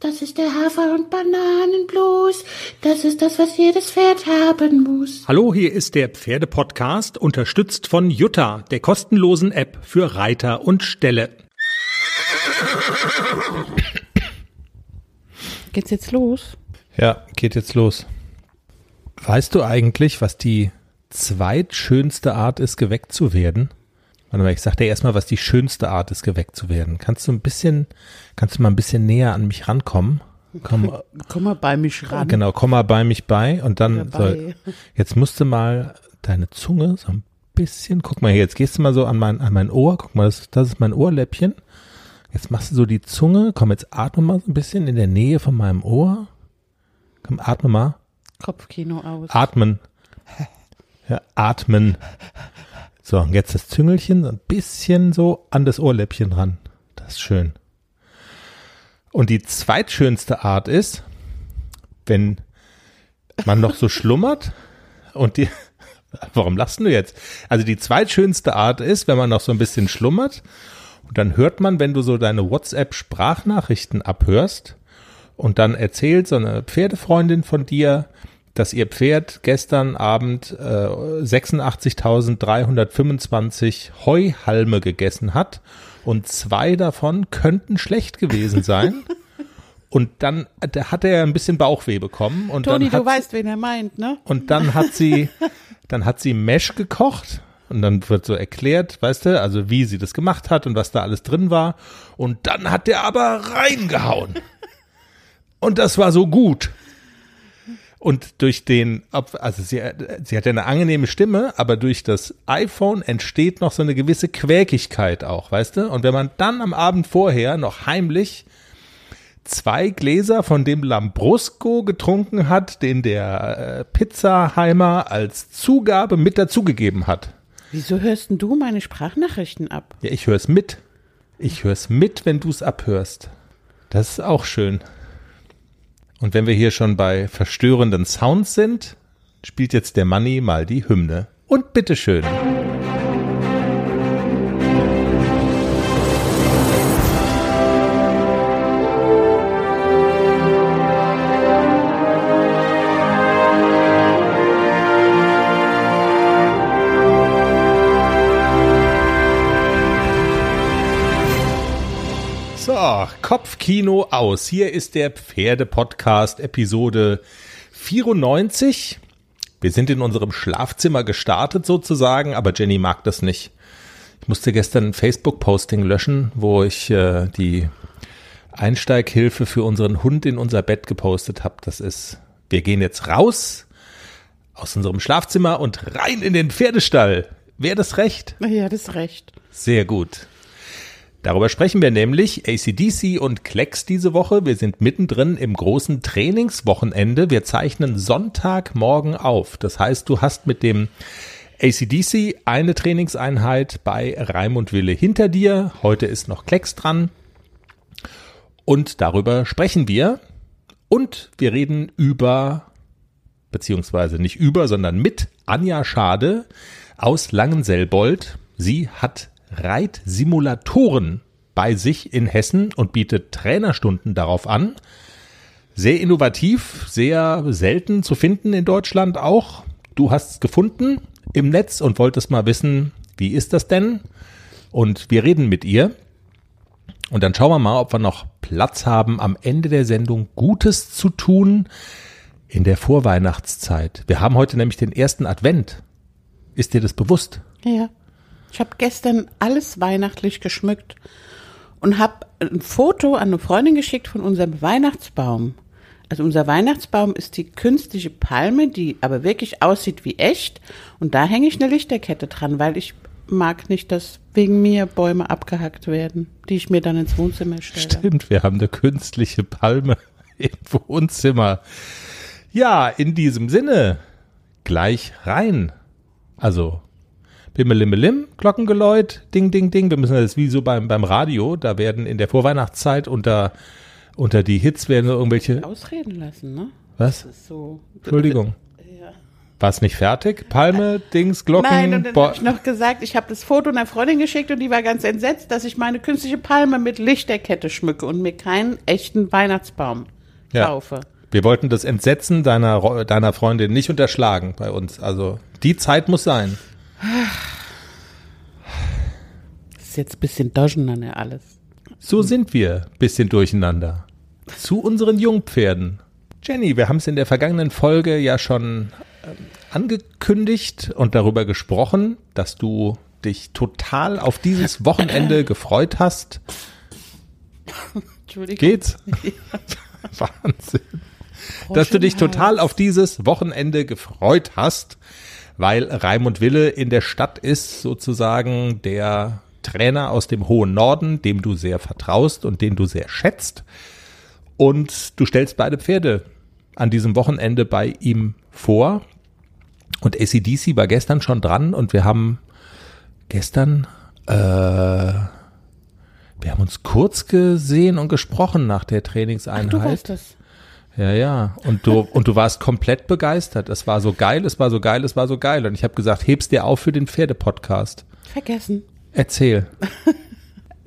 Das ist der Hafer- und Bananenblues. Das ist das, was jedes Pferd haben muss. Hallo, hier ist der Pferdepodcast, unterstützt von Jutta, der kostenlosen App für Reiter und Ställe. Geht's jetzt los? Ja, geht jetzt los. Weißt du eigentlich, was die zweitschönste Art ist, geweckt zu werden? Warte mal, ich sag dir erstmal, was die schönste Art ist, geweckt zu werden. Kannst du ein bisschen, kannst du mal ein bisschen näher an mich rankommen? Komm, Komm mal bei mich ran. genau, komm mal bei mich bei und dann, so, Dabei. jetzt musst du mal deine Zunge so ein bisschen, guck mal hier, jetzt gehst du mal so an mein, an mein Ohr, guck mal, das, das ist mein Ohrläppchen. Jetzt machst du so die Zunge, komm, jetzt atme mal so ein bisschen in der Nähe von meinem Ohr. Komm, atme mal. Kopfkino aus. Atmen. Ja, atmen. So, und jetzt das Züngelchen ein bisschen so an das Ohrläppchen ran. Das ist schön. Und die zweitschönste Art ist, wenn man noch so schlummert und die, warum lachst du jetzt? Also die zweitschönste Art ist, wenn man noch so ein bisschen schlummert und dann hört man, wenn du so deine WhatsApp-Sprachnachrichten abhörst und dann erzählt so eine Pferdefreundin von dir, dass ihr Pferd gestern Abend äh, 86.325 Heuhalme gegessen hat und zwei davon könnten schlecht gewesen sein. Und dann da hat er ein bisschen Bauchweh bekommen und Toni, dann hat du weißt, wen er meint, ne? und dann hat sie, dann hat sie Mesh gekocht und dann wird so erklärt, weißt du, also wie sie das gemacht hat und was da alles drin war. Und dann hat der aber reingehauen. Und das war so gut. Und durch den, also sie, sie hat ja eine angenehme Stimme, aber durch das iPhone entsteht noch so eine gewisse Quäkigkeit auch, weißt du? Und wenn man dann am Abend vorher noch heimlich zwei Gläser von dem Lambrusco getrunken hat, den der äh, Pizzaheimer als Zugabe mit dazugegeben hat. Wieso hörst denn du meine Sprachnachrichten ab? Ja, ich höre es mit. Ich höre es mit, wenn du es abhörst. Das ist auch schön. Und wenn wir hier schon bei verstörenden Sounds sind, spielt jetzt der Manni mal die Hymne. Und bitteschön. So, Kopfkino aus. Hier ist der Pferde-Podcast, Episode 94. Wir sind in unserem Schlafzimmer gestartet sozusagen, aber Jenny mag das nicht. Ich musste gestern ein Facebook-Posting löschen, wo ich äh, die Einsteighilfe für unseren Hund in unser Bett gepostet habe. Das ist, wir gehen jetzt raus aus unserem Schlafzimmer und rein in den Pferdestall. Wäre das recht? Ja, das recht. Sehr gut. Darüber sprechen wir nämlich ACDC und Klecks diese Woche. Wir sind mittendrin im großen Trainingswochenende. Wir zeichnen Sonntagmorgen auf. Das heißt, du hast mit dem ACDC eine Trainingseinheit bei Raimund Wille hinter dir. Heute ist noch Klecks dran. Und darüber sprechen wir. Und wir reden über, beziehungsweise nicht über, sondern mit Anja Schade aus Langenselbold. Sie hat Reitsimulatoren bei sich in Hessen und bietet Trainerstunden darauf an. Sehr innovativ, sehr selten zu finden in Deutschland auch. Du hast es gefunden im Netz und wolltest mal wissen, wie ist das denn? Und wir reden mit ihr. Und dann schauen wir mal, ob wir noch Platz haben, am Ende der Sendung Gutes zu tun in der Vorweihnachtszeit. Wir haben heute nämlich den ersten Advent. Ist dir das bewusst? Ja. Ich habe gestern alles weihnachtlich geschmückt und habe ein Foto an eine Freundin geschickt von unserem Weihnachtsbaum. Also unser Weihnachtsbaum ist die künstliche Palme, die aber wirklich aussieht wie echt. Und da hänge ich eine Lichterkette dran, weil ich mag nicht, dass wegen mir Bäume abgehackt werden, die ich mir dann ins Wohnzimmer stelle. Stimmt, wir haben eine künstliche Palme im Wohnzimmer. Ja, in diesem Sinne, gleich rein. Also, Bimmelimmelim, Glockengeläut, Ding, Ding, Ding. Wir müssen das wie so beim, beim Radio, da werden in der Vorweihnachtszeit unter, unter die Hits werden so irgendwelche, Ausreden lassen, ne? was? So. Entschuldigung. Ja. War es nicht fertig? Palme, Dings, Glocken? Nein, und dann habe ich noch gesagt, ich habe das Foto einer Freundin geschickt und die war ganz entsetzt, dass ich meine künstliche Palme mit Lichterkette schmücke und mir keinen echten Weihnachtsbaum Ja. kaufe. Wir wollten das Entsetzen deiner, deiner Freundin nicht unterschlagen bei uns. Also die Zeit muss sein. Das ist jetzt ein bisschen durcheinander alles. So sind wir, bisschen durcheinander. Zu unseren Jungpferden. Jenny, wir haben es in der vergangenen Folge ja schon ähm, angekündigt und darüber gesprochen, dass du dich total auf dieses Wochenende gefreut hast. Entschuldigung. Geht's? Wahnsinn. Dass du dich total auf dieses Wochenende gefreut hast, weil Raimund Wille in der Stadt ist, sozusagen der Trainer aus dem hohen Norden, dem du sehr vertraust und den du sehr schätzt. Und du stellst beide Pferde an diesem Wochenende bei ihm vor. Und ACDC war gestern schon dran und wir haben gestern, äh, wir haben uns kurz gesehen und gesprochen nach der Ach, Trainingseinheit. du weißt das. Ja, ja. Und du, und du warst komplett begeistert. Es war so geil, es war so geil, es war so geil. Und ich habe gesagt, heb's dir auf für den Pferdepodcast. Vergessen. Erzähl.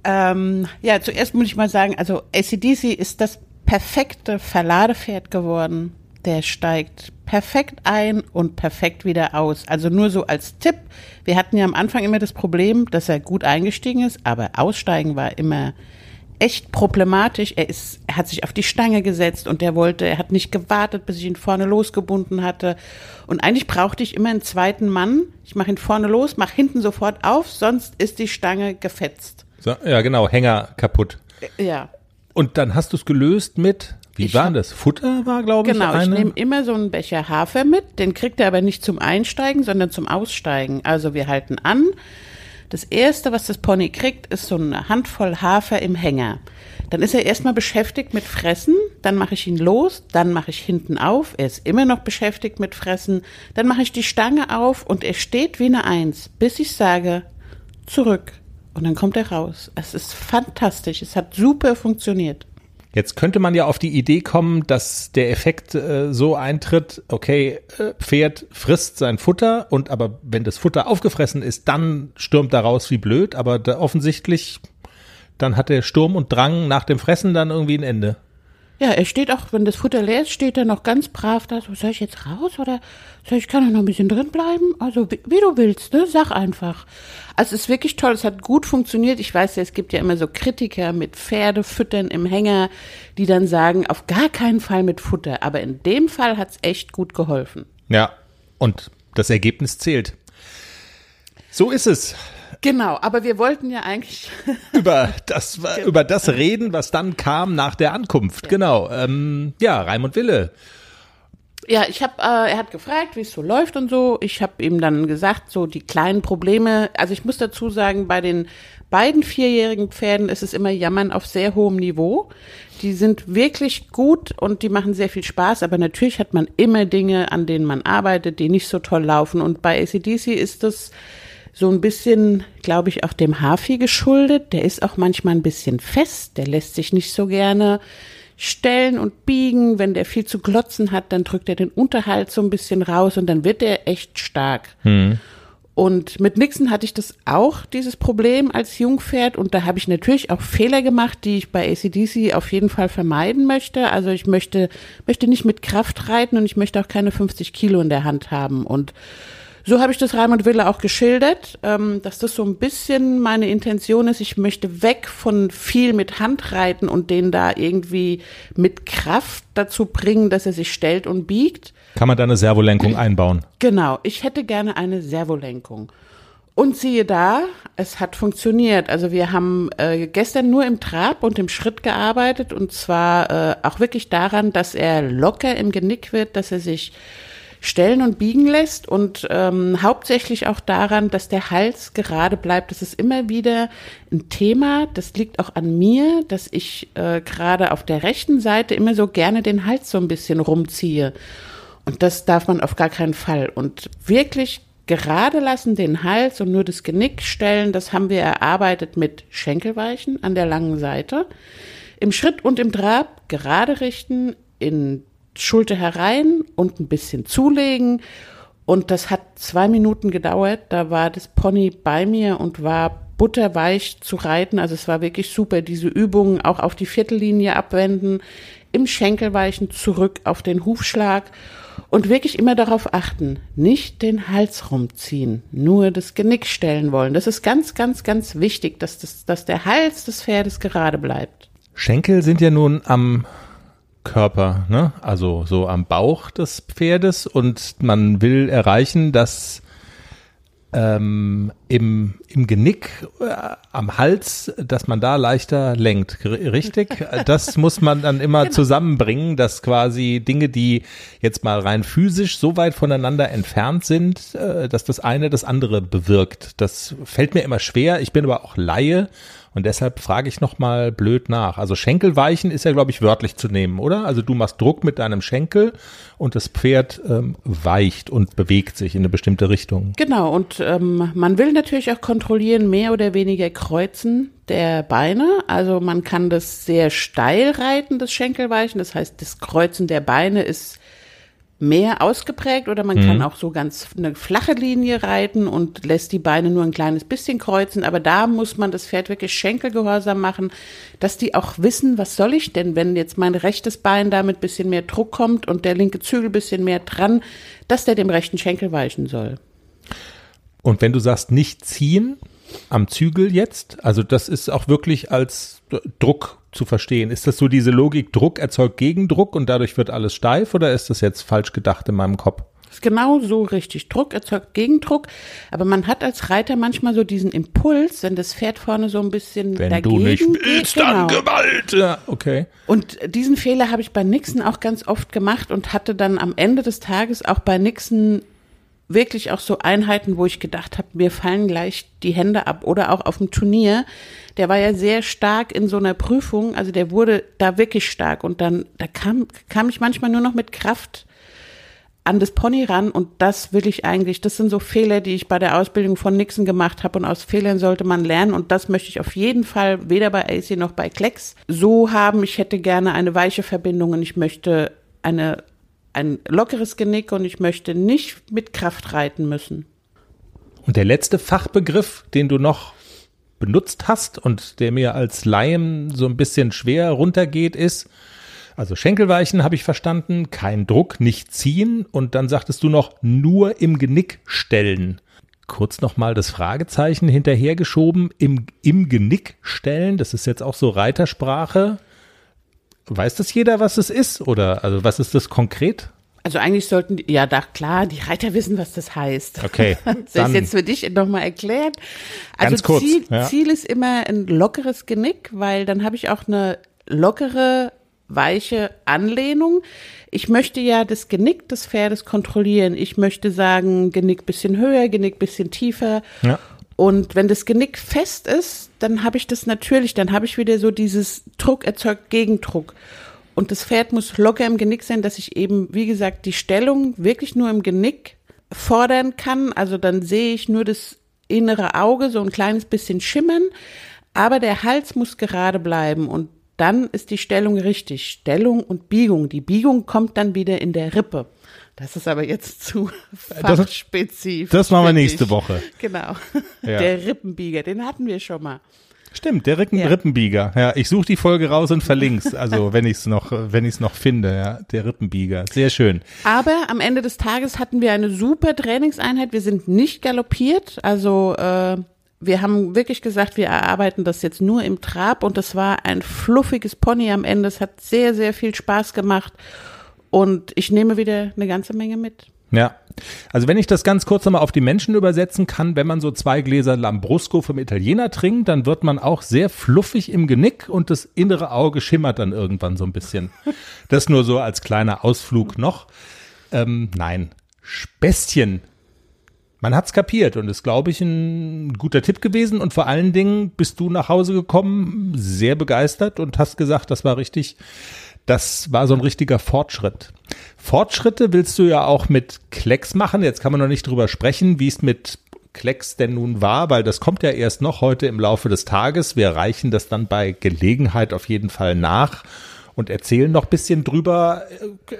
Ähm, ja, zuerst muss ich mal sagen, also ACDC ist das perfekte Verladepferd geworden. Der steigt perfekt ein und perfekt wieder aus. Also nur so als Tipp. Wir hatten ja am Anfang immer das Problem, dass er gut eingestiegen ist, aber aussteigen war immer echt problematisch. Er ist, er hat sich auf die Stange gesetzt und er wollte, er hat nicht gewartet, bis ich ihn vorne losgebunden hatte. Und eigentlich brauchte ich immer einen zweiten Mann. Ich mache ihn vorne los, mache hinten sofort auf, sonst ist die Stange gefetzt. So, ja, genau, Hänger kaputt. Ja, Und dann hast du es gelöst mit, wie Ich war das? Futter war, glaube genau. ich, Ich eine. nehme immer so einen Becher Hafer mit. Den kriegt er aber nicht zum Einsteigen, sondern zum Aussteigen. Also wir halten an. Das erste, was das Pony kriegt, ist so eine Handvoll Hafer im Hänger. Dann ist er erstmal beschäftigt mit Fressen, dann mache ich ihn los, dann mache ich hinten auf, er ist immer noch beschäftigt mit Fressen, dann mache ich die Stange auf und er steht wie eine Eins, bis ich sage, zurück. Und dann kommt er raus. Es ist fantastisch, es hat super funktioniert. Jetzt könnte man ja auf die Idee kommen, dass der Effekt äh, so eintritt, okay, äh, Pferd frisst sein Futter und aber wenn das Futter aufgefressen ist, dann stürmt er raus wie blöd, aber da offensichtlich, dann hat der Sturm und Drang nach dem Fressen dann irgendwie ein Ende. Ja, er steht auch, wenn das Futter leer ist, steht er noch ganz brav da. So, soll ich jetzt raus oder soll ich, kann noch ein bisschen drin bleiben? Also, wie, wie du willst, ne? Sag einfach. Also, es ist wirklich toll. Es hat gut funktioniert. Ich weiß ja, es gibt ja immer so Kritiker mit Pferdefüttern im Hänger, die dann sagen, auf gar keinen Fall mit Futter. Aber in dem Fall hat's echt gut geholfen. Ja, und das Ergebnis zählt. So ist es. Genau, aber wir wollten ja eigentlich Über das, über das reden, was dann kam nach der Ankunft. Genau. Ähm, ja, Raimund Wille. Ja, ich habe, äh, er hat gefragt, wie es so läuft und so. Ich habe ihm dann gesagt, so die kleinen Probleme. Also ich muss dazu sagen, bei den beiden vierjährigen Pferden ist es immer Jammern auf sehr hohem Niveau. Die sind wirklich gut und die machen sehr viel Spaß, aber natürlich hat man immer Dinge, an denen man arbeitet, die nicht so toll laufen. Und bei ACDC ist das so ein bisschen, glaube ich, auch dem Hafi geschuldet. Der ist auch manchmal ein bisschen fest, der lässt sich nicht so gerne stellen und biegen. Wenn der viel zu glotzen hat, dann drückt er den Unterhalt so ein bisschen raus und dann wird er echt stark. Und mit Nixon hatte ich das auch, dieses Problem als Jungpferd. Und da habe ich natürlich auch Fehler gemacht, die ich bei ACDC auf jeden Fall vermeiden möchte. Also ich möchte, möchte nicht mit Kraft reiten und ich möchte auch keine 50 Kilo in der Hand haben. Und so habe ich das Raimund Wille auch geschildert, ähm, dass das so ein bisschen meine Intention ist. Ich möchte weg von viel mit Handreiten und den da irgendwie mit Kraft dazu bringen, dass er sich stellt und biegt. Kann man da eine Servolenkung einbauen? Genau, ich hätte gerne eine Servolenkung. Und siehe da, es hat funktioniert. Also wir haben äh, gestern nur im Trab und im Schritt gearbeitet und zwar äh, auch wirklich daran, dass er locker im Genick wird, dass er sich stellen und biegen lässt und ähm, hauptsächlich auch daran, dass der Hals gerade bleibt. Das ist immer wieder ein Thema. Das liegt auch an mir, dass ich äh, gerade auf der rechten Seite immer so gerne den Hals so ein bisschen rumziehe. Und das darf man auf gar keinen Fall. Und wirklich gerade lassen, den Hals und nur das Genick stellen, das haben wir erarbeitet mit Schenkelweichen an der langen Seite. Im Schritt und im Trab gerade richten, in Schulter herein und ein bisschen zulegen Und das hat zwei Minuten gedauert. Da war das Pony bei mir und war butterweich zu reiten. Also es war wirklich super. Diese Übungen auch auf die Viertellinie abwenden, im Schenkelweichen zurück auf den Hufschlag und wirklich immer darauf achten, nicht den Hals rumziehen, nur das Genick stellen wollen. Das ist ganz, ganz, ganz wichtig, dass, das, dass der Hals des Pferdes gerade bleibt. Schenkel sind ja nun am Körper, ne? also so am Bauch des Pferdes und man will erreichen, dass ähm, im, im Genick, äh, am Hals, dass man da leichter lenkt. Richtig? Das muss man dann immer genau. zusammenbringen, dass quasi Dinge, die jetzt mal rein physisch so weit voneinander entfernt sind, äh, dass das eine das andere bewirkt. Das fällt mir immer schwer. Ich bin aber auch Laie und deshalb frage ich nochmal blöd nach. Also Schenkelweichen ist ja, glaube ich, wörtlich zu nehmen, oder? Also du machst Druck mit deinem Schenkel und das Pferd ähm, weicht und bewegt sich in eine bestimmte Richtung. Genau, und ähm, man will natürlich auch kontrollieren, mehr oder weniger Kreuzen der Beine. Also man kann das sehr steil reiten, das Schenkelweichen. Das heißt, das Kreuzen der Beine ist mehr ausgeprägt oder man mhm. kann auch so ganz eine flache Linie reiten und lässt die Beine nur ein kleines bisschen kreuzen. Aber da muss man das Pferd wirklich schenkelgehorsam machen, dass die auch wissen, was soll ich denn, wenn jetzt mein rechtes Bein da mit bisschen mehr Druck kommt und der linke Zügel bisschen mehr dran, dass der dem rechten Schenkel weichen soll. Und wenn du sagst, nicht ziehen am Zügel jetzt, also das ist auch wirklich als Druck zu verstehen. Ist das so diese Logik, Druck erzeugt Gegendruck und dadurch wird alles steif oder ist das jetzt falsch gedacht in meinem Kopf? Das ist genau so richtig. Druck erzeugt Gegendruck, aber man hat als Reiter manchmal so diesen Impuls, wenn das Pferd vorne so ein bisschen wenn dagegen du nicht willst, geht, genau. dann Gewalt. Ja, okay. Und diesen Fehler habe ich bei Nixon auch ganz oft gemacht und hatte dann am Ende des Tages auch bei Nixon wirklich auch so Einheiten, wo ich gedacht habe, mir fallen gleich die Hände ab. Oder auch auf dem Turnier. Der war ja sehr stark in so einer Prüfung, also der wurde da wirklich stark. Und dann da kam kam ich manchmal nur noch mit Kraft an das Pony ran. Und das will ich eigentlich, das sind so Fehler, die ich bei der Ausbildung von Nixon gemacht habe und aus Fehlern sollte man lernen. Und das möchte ich auf jeden Fall weder bei AC noch bei Klecks so haben. Ich hätte gerne eine weiche Verbindung und ich möchte eine ein lockeres Genick und ich möchte nicht mit Kraft reiten müssen. Und der letzte Fachbegriff, den du noch benutzt hast und der mir als Laien so ein bisschen schwer runtergeht, ist, also Schenkelweichen habe ich verstanden, kein Druck, nicht ziehen und dann sagtest du noch nur im Genick stellen. Kurz nochmal das Fragezeichen hinterhergeschoben, im, im Genick stellen, das ist jetzt auch so Reitersprache. Weiß das jeder, was es ist? Oder also was ist das konkret? Also eigentlich sollten die, ja, da klar, die Reiter wissen, was das heißt. Okay. Das ist jetzt für dich nochmal erklärt. Also Ganz kurz, Ziel, ja. Ziel ist immer ein lockeres Genick, weil dann habe ich auch eine lockere, weiche Anlehnung. Ich möchte ja das Genick des Pferdes kontrollieren. Ich möchte sagen, Genick bisschen höher, Genick bisschen tiefer. Ja. Und wenn das Genick fest ist, dann habe ich das natürlich, dann habe ich wieder so dieses Druck erzeugt Gegendruck. Und das Pferd muss locker im Genick sein, dass ich eben, wie gesagt, die Stellung wirklich nur im Genick fordern kann. Also dann sehe ich nur das innere Auge so ein kleines bisschen schimmern, aber der Hals muss gerade bleiben und dann ist die Stellung richtig. Stellung und Biegung. Die Biegung kommt dann wieder in der Rippe. Das ist aber jetzt zu fachspezifisch. Das machen wir nächste Woche. Genau. Ja. Der Rippenbieger, den hatten wir schon mal. Stimmt, der Rippen, Ja. Rippenbieger. Ja, ich suche die Folge raus und verlink's. Also wenn ich es noch, wenn ich es noch finde, ja, der Rippenbieger. Sehr schön. Aber am Ende des Tages hatten wir eine super Trainingseinheit. Wir sind nicht galoppiert. Also äh, wir haben wirklich gesagt, wir erarbeiten das jetzt nur im Trab und das war ein fluffiges Pony am Ende. Es hat sehr, sehr viel Spaß gemacht und ich nehme wieder eine ganze Menge mit. Ja. Also wenn ich das ganz kurz nochmal auf die Menschen übersetzen kann, wenn man so zwei Gläser Lambrusco vom Italiener trinkt, dann wird man auch sehr fluffig im Genick und das innere Auge schimmert dann irgendwann so ein bisschen. Das nur so als kleiner Ausflug noch. Ähm, nein, Späßchen. Man hat's kapiert und ist, glaube ich, ein guter Tipp gewesen. Und vor allen Dingen bist du nach Hause gekommen, sehr begeistert und hast gesagt, das war richtig, das war so ein richtiger Fortschritt. Fortschritte willst du ja auch mit Klecks machen. Jetzt kann man noch nicht drüber sprechen, wie es mit Klecks denn nun war, weil das kommt ja erst noch heute im Laufe des Tages. Wir reichen das dann bei Gelegenheit auf jeden Fall nach und erzählen noch ein bisschen drüber.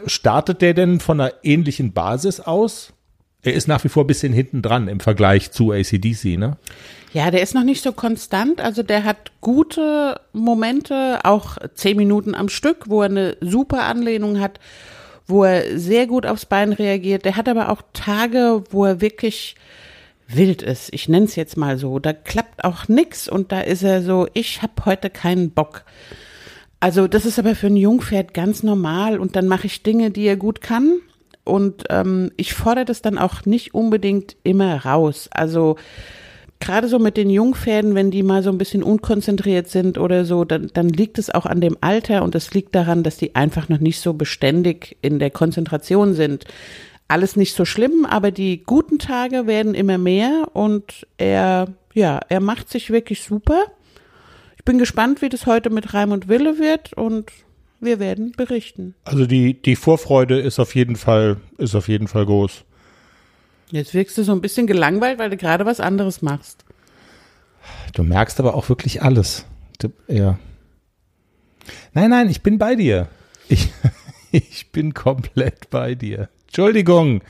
Startet der denn von einer ähnlichen Basis aus? Er ist nach wie vor ein bisschen hinten dran im Vergleich zu ACDC, ne? Ja, der ist noch nicht so konstant. Also der hat gute Momente, auch zehn Minuten am Stück, wo er eine super Anlehnung hat, wo er sehr gut aufs Bein reagiert. Der hat aber auch Tage, wo er wirklich wild ist. Ich nenne es jetzt mal so. Da klappt auch nix und da ist er so, ich habe heute keinen Bock. Also das ist aber für ein Jungpferd ganz normal und dann mache ich Dinge, die er gut kann und ähm, ich fordere das dann auch nicht unbedingt immer raus. Also gerade so mit den Jungpferden, wenn die mal so ein bisschen unkonzentriert sind oder so, dann, dann liegt es auch an dem Alter und es liegt daran, dass die einfach noch nicht so beständig in der Konzentration sind. Alles nicht so schlimm, aber die guten Tage werden immer mehr und er, ja, er macht sich wirklich super. Ich bin gespannt, wie das heute mit Reim und Wille wird und wir werden berichten. Also die, die Vorfreude ist auf jeden Fall, ist auf jeden Fall groß. Jetzt wirkst du so ein bisschen gelangweilt, weil du gerade was anderes machst. Du merkst aber auch wirklich alles. Du, ja. Nein, nein, ich bin bei dir. Ich, ich bin komplett bei dir. Entschuldigung.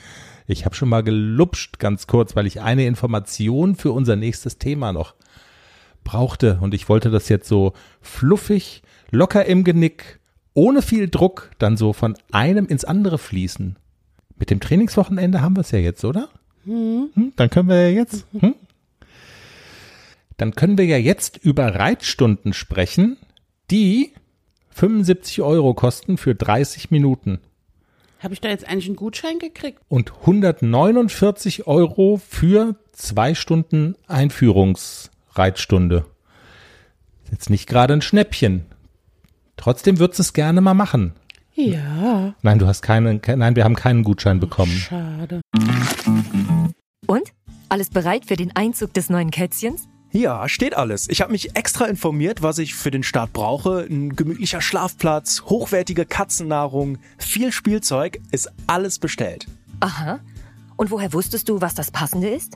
Ich habe schon mal gelupscht ganz kurz, weil ich eine Information für unser nächstes Thema noch brauchte. Und ich wollte das jetzt so fluffig, locker im Genick, ohne viel Druck, dann so von einem ins andere fließen. Mit dem Trainingswochenende haben wir es ja jetzt, oder? Hm, dann können wir ja jetzt. Hm? Dann können wir ja jetzt über Reitstunden sprechen, die 75 Euro kosten für 30 Minuten. Habe ich da jetzt eigentlich einen Gutschein gekriegt? Und 149 Euro für zwei Stunden Einführungsreitstunde. Jetzt nicht gerade ein Schnäppchen. Trotzdem würdest du es gerne mal machen. Ja. Nein, du hast keinen, ke- nein, wir haben keinen Gutschein bekommen. Schade. Und? Alles bereit für den Einzug des neuen Kätzchens? Ja, steht alles. Ich habe mich extra informiert, was ich für den Start brauche. Ein gemütlicher Schlafplatz, hochwertige Katzennahrung, viel Spielzeug, ist alles bestellt. Aha. Und woher wusstest du, was das Passende ist?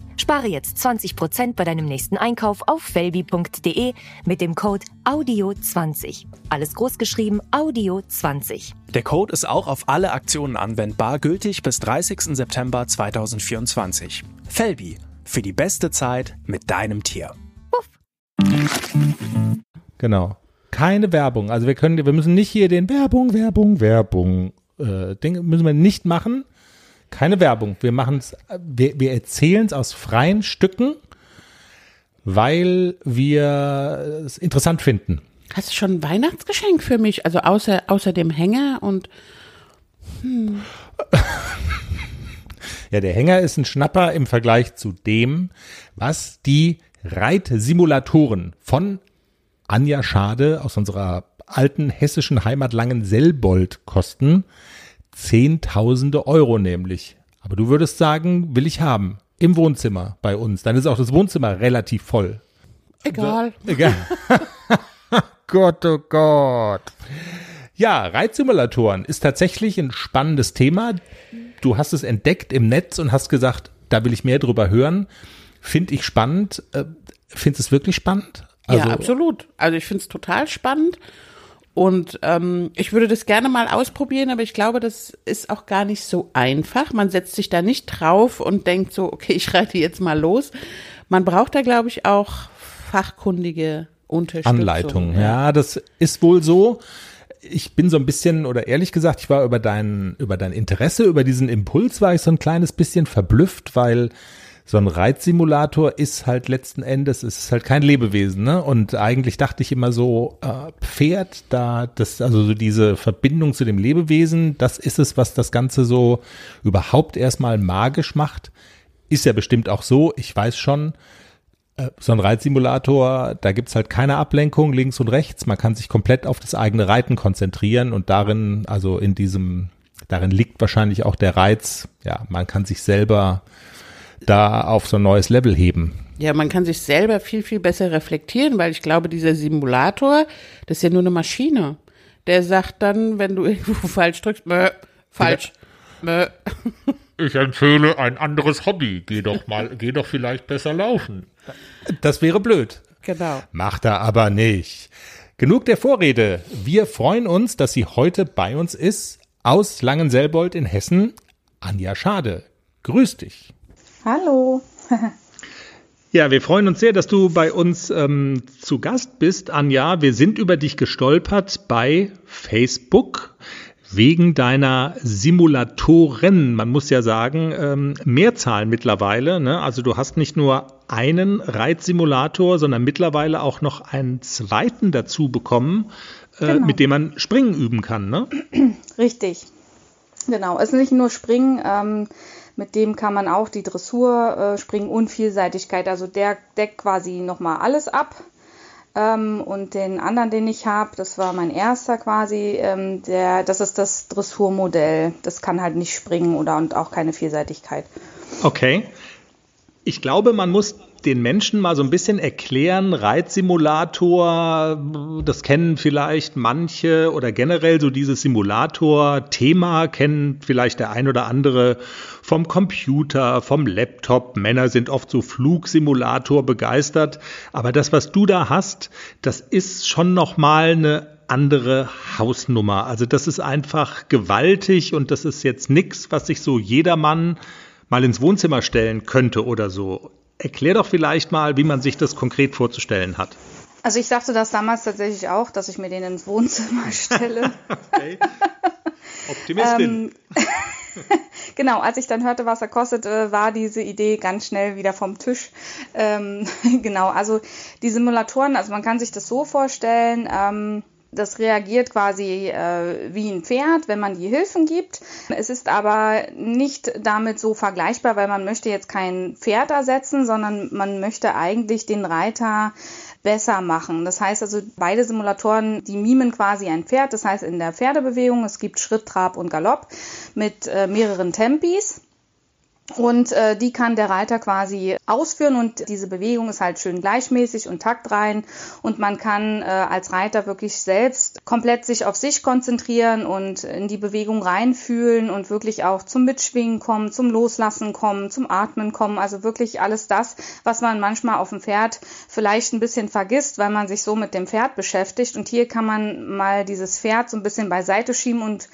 Spare jetzt 20% bei deinem nächsten Einkauf auf felby.de mit dem Code AUDIO20. Alles großgeschrieben AUDIO20. Der Code ist auch auf alle Aktionen anwendbar, gültig bis 30. September 2024. Felby, für die beste Zeit mit deinem Tier. Genau. Keine Werbung. Also wir können, wir müssen nicht hier den Werbung, Werbung, Werbung äh, Ding müssen wir nicht machen. Keine Werbung. Wir machen es, wir, wir erzählen es aus freien Stücken, weil wir es interessant finden. Hast du schon ein Weihnachtsgeschenk für mich? Also außer, außer dem Hänger und Ja, der Hänger ist ein Schnapper im Vergleich zu dem, was die Reitsimulatoren von Anja Schade aus unserer alten hessischen Heimat Langenselbold kosten. Zehntausende Euro nämlich. Aber du würdest sagen, will ich haben. Im Wohnzimmer bei uns. Dann ist auch das Wohnzimmer relativ voll. egal. Egal. Gott, oh Gott. Ja, Reitsimulatoren ist tatsächlich ein spannendes Thema. Du hast es entdeckt im Netz und hast gesagt, da will ich mehr drüber hören. Finde ich spannend. Äh, Findest du es wirklich spannend? ja, absolut. Also ich finde es total spannend. Und ähm, ich würde das gerne mal ausprobieren, aber ich glaube, das ist auch gar nicht so einfach. Man setzt sich da nicht drauf und denkt so, okay, ich reite jetzt mal los. Man braucht da, glaube ich, auch fachkundige Unterstützung. Anleitung. Ja, das ist wohl so. Ich bin so ein bisschen, oder ehrlich gesagt, ich war über dein, über dein Interesse, über diesen Impuls war ich so ein kleines bisschen verblüfft, weil so ein Reitsimulator ist halt letzten Endes, es ist halt kein Lebewesen, ne? Und eigentlich dachte ich immer so, äh, Pferd, da, das, also so diese Verbindung zu dem Lebewesen, das ist es, was das Ganze so überhaupt erstmal magisch macht. Ist ja bestimmt auch so, ich weiß schon, Äh, so ein Reitsimulator, da gibt's halt keine Ablenkung links und rechts. Man kann sich komplett auf das eigene Reiten konzentrieren und darin, also in diesem, darin liegt wahrscheinlich auch der Reiz. Ja, man kann sich selber da auf so ein neues Level heben. Ja, man kann sich selber viel, viel besser reflektieren, weil ich glaube, dieser Simulator, das ist ja nur eine Maschine. Der sagt dann, wenn du irgendwo falsch drückst, mö, falsch, mö. Ich empfehle ein anderes Hobby. Geh doch mal, geh doch vielleicht besser laufen. Das wäre blöd. Genau. Macht er aber nicht. Genug der Vorrede. Wir freuen uns, dass sie heute bei uns ist. Aus Langenselbold in Hessen. Anja Schade. Grüß dich. Hallo. Ja, wir freuen uns sehr, dass du bei uns ähm, zu Gast bist, Anja. Wir sind über dich gestolpert bei Facebook wegen deiner Simulatoren. Man muss ja sagen, ähm, Mehrzahl mittlerweile. Ne? Also du hast nicht nur einen Reitsimulator, sondern mittlerweile auch noch einen zweiten dazu bekommen, äh, genau. mit dem man Springen üben kann. Ne? Richtig. Genau. Es ist nicht nur Springen. Ähm, mit dem kann man auch die Dressur, äh, Springen und Vielseitigkeit, also der deckt quasi nochmal alles ab. Ähm, und den anderen, den ich habe, das war mein erster quasi, ähm, der, das ist das Dressurmodell. Das kann halt nicht springen oder und auch keine Vielseitigkeit. Okay. Ich glaube, man muss den Menschen mal so ein bisschen erklären, Reitsimulator, das kennen vielleicht manche oder generell so dieses Simulator-Thema kennt vielleicht der ein oder andere vom Computer, vom Laptop. Männer sind oft so Flugsimulator begeistert, aber das, was du da hast, das ist schon noch mal eine andere Hausnummer. Also das ist einfach gewaltig und das ist jetzt nichts, was sich so jedermann mal ins Wohnzimmer stellen könnte oder so. Erklär doch vielleicht mal, wie man sich das konkret vorzustellen hat. Also ich dachte das damals tatsächlich auch, dass ich mir den ins Wohnzimmer stelle. okay. Optimistin. genau, als ich dann hörte, was er kostet, äh, war diese Idee ganz schnell wieder vom Tisch. Ähm, genau, also die Simulatoren, also man kann sich das so vorstellen, ähm, das reagiert quasi äh, wie ein Pferd, wenn man die Hilfen gibt. Es ist aber nicht damit so vergleichbar, weil man möchte jetzt kein Pferd ersetzen, sondern man möchte eigentlich den Reiter besser machen. Das heißt also, beide Simulatoren, die mimen quasi ein Pferd. Das heißt, in der Pferdebewegung, es gibt Schritt, Trab und Galopp mit äh, mehreren Tempis. Und äh, die kann der Reiter quasi ausführen und diese Bewegung ist halt schön gleichmäßig und taktrein und man kann äh, als Reiter wirklich selbst komplett sich auf sich konzentrieren und in die Bewegung reinfühlen und wirklich auch zum Mitschwingen kommen, zum Loslassen kommen, zum Atmen kommen. Also wirklich alles das, was man manchmal auf dem Pferd vielleicht ein bisschen vergisst, weil man sich so mit dem Pferd beschäftigt. Und hier kann man mal dieses Pferd so ein bisschen beiseite schieben und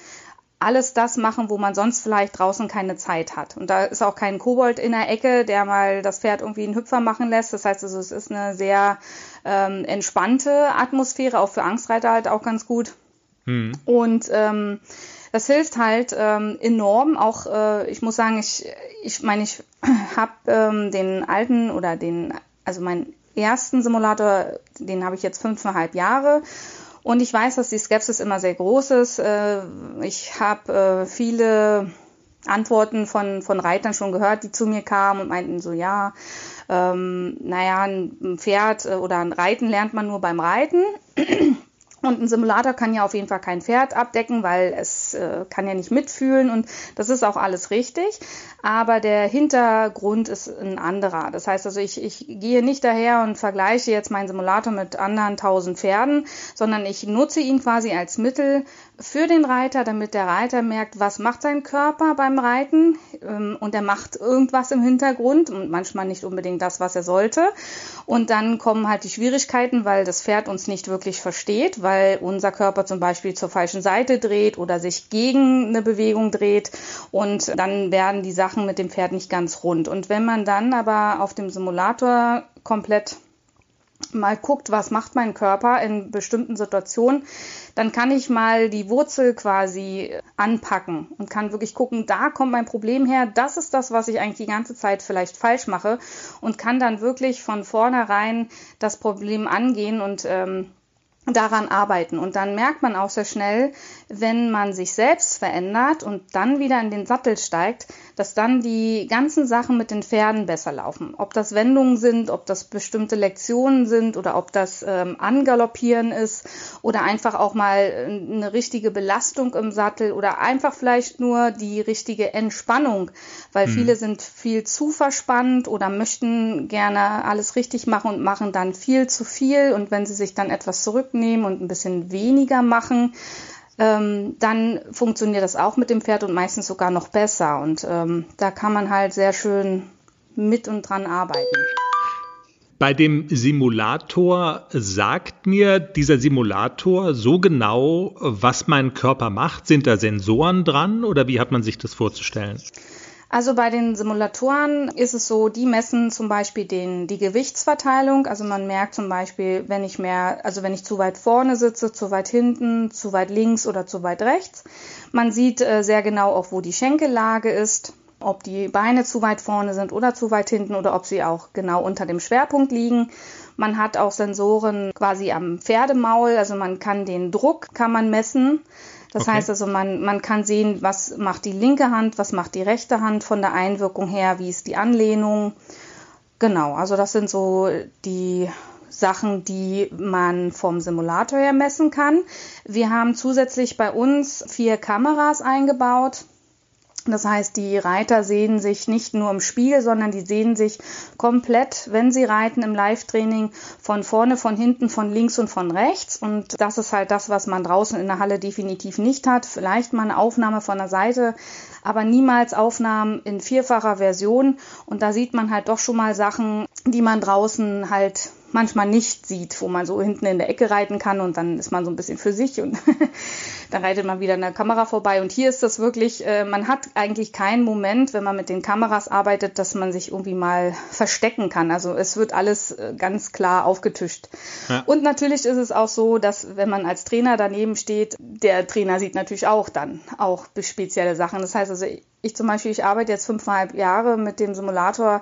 alles das machen, wo man sonst vielleicht draußen keine Zeit hat. Und da ist auch kein Kobold in der Ecke, der mal das Pferd irgendwie einen Hüpfer machen lässt. Das heißt also, es ist eine sehr ähm, entspannte Atmosphäre, auch für Angstreiter halt auch ganz gut. Mhm. Und ähm, das hilft halt ähm, enorm. Auch äh, ich muss sagen, ich ich meine, ich habe ähm, den alten oder den, also meinen ersten Simulator, den habe ich jetzt fünfeinhalb Jahre und ich weiß, dass die Skepsis immer sehr groß ist. Äh, ich habe äh, viele Antworten von, von Reitern schon gehört, die zu mir kamen und meinten so, ja, ähm, naja, ein Pferd äh, oder ein Reiten lernt man nur beim Reiten. Und ein Simulator kann ja auf jeden Fall kein Pferd abdecken, weil es äh, kann ja nicht mitfühlen und das ist auch alles richtig. Aber der Hintergrund ist ein anderer. Das heißt also, ich, ich gehe nicht daher und vergleiche jetzt meinen Simulator mit anderen tausend Pferden, sondern ich nutze ihn quasi als Mittel für den Reiter, damit der Reiter merkt, was macht sein Körper beim Reiten ähm, und er macht irgendwas im Hintergrund und manchmal nicht unbedingt das, was er sollte. Und dann kommen halt die Schwierigkeiten, weil das Pferd uns nicht wirklich versteht, weil unser Körper zum Beispiel zur falschen Seite dreht oder sich gegen eine Bewegung dreht und dann werden die Sachen mit dem Pferd nicht ganz rund. Und wenn man dann aber auf dem Simulator komplett mal guckt, was macht mein Körper in bestimmten Situationen, dann kann ich mal die Wurzel quasi anpacken und kann wirklich gucken, da kommt mein Problem her, das ist das, was ich eigentlich die ganze Zeit vielleicht falsch mache und kann dann wirklich von vornherein das Problem angehen und ähm, daran arbeiten. Und dann merkt man auch sehr schnell, wenn man sich selbst verändert und dann wieder in den Sattel steigt, dass dann die ganzen Sachen mit den Pferden besser laufen. Ob das Wendungen sind, ob das bestimmte Lektionen sind oder ob das ähm, Angaloppieren ist oder einfach auch mal äh, eine richtige Belastung im Sattel oder einfach vielleicht nur die richtige Entspannung, weil mhm. viele sind viel zu verspannt oder möchten gerne alles richtig machen und machen dann viel zu viel und wenn sie sich dann etwas zurücknehmen und ein bisschen weniger machen, ähm, dann funktioniert das auch mit dem Pferd und meistens sogar noch besser. Und ähm, da kann man halt sehr schön mit und dran arbeiten. Bei dem Simulator sagt mir dieser Simulator so genau, was mein Körper macht. Sind da Sensoren dran oder wie hat man sich das vorzustellen? Also bei den Simulatoren ist es so, die messen zum Beispiel den, die Gewichtsverteilung. Also man merkt zum Beispiel, wenn ich mehr, also wenn ich zu weit vorne sitze, zu weit hinten, zu weit links oder zu weit rechts. Man sieht äh, sehr genau auch, wo die Schenkellage ist, ob die Beine zu weit vorne sind oder zu weit hinten oder ob sie auch genau unter dem Schwerpunkt liegen. Man hat auch Sensoren quasi am Pferdemaul, also man kann den Druck kann man messen. Das okay. heißt also, man, man kann sehen, was macht die linke Hand, was macht die rechte Hand von der Einwirkung her, wie ist die Anlehnung. Genau, also das sind so die Sachen, die man vom Simulator her messen kann. Wir haben zusätzlich bei uns vier Kameras eingebaut. Das heißt, die Reiter sehen sich nicht nur im Spiel, sondern die sehen sich komplett, wenn sie reiten im Live-Training, von vorne, von hinten, von links und von rechts. Und das ist halt das, was man draußen in der Halle definitiv nicht hat. Vielleicht mal eine Aufnahme von der Seite, aber niemals Aufnahmen in vierfacher Version. Und da sieht man halt doch schon mal Sachen, die man draußen halt manchmal nicht sieht, wo man so hinten in der Ecke reiten kann und dann ist man so ein bisschen für sich und dann reitet man wieder an der Kamera vorbei. Und hier ist das wirklich, äh, man hat eigentlich keinen Moment, wenn man mit den Kameras arbeitet, dass man sich irgendwie mal verstecken kann. Also es wird alles äh, ganz klar aufgetischt. Ja. Und natürlich ist es auch so, dass wenn man als Trainer daneben steht, der Trainer sieht natürlich auch dann auch spezielle Sachen. Das heißt also, ich zum Beispiel, ich arbeite jetzt fünfeinhalb Jahre mit dem Simulator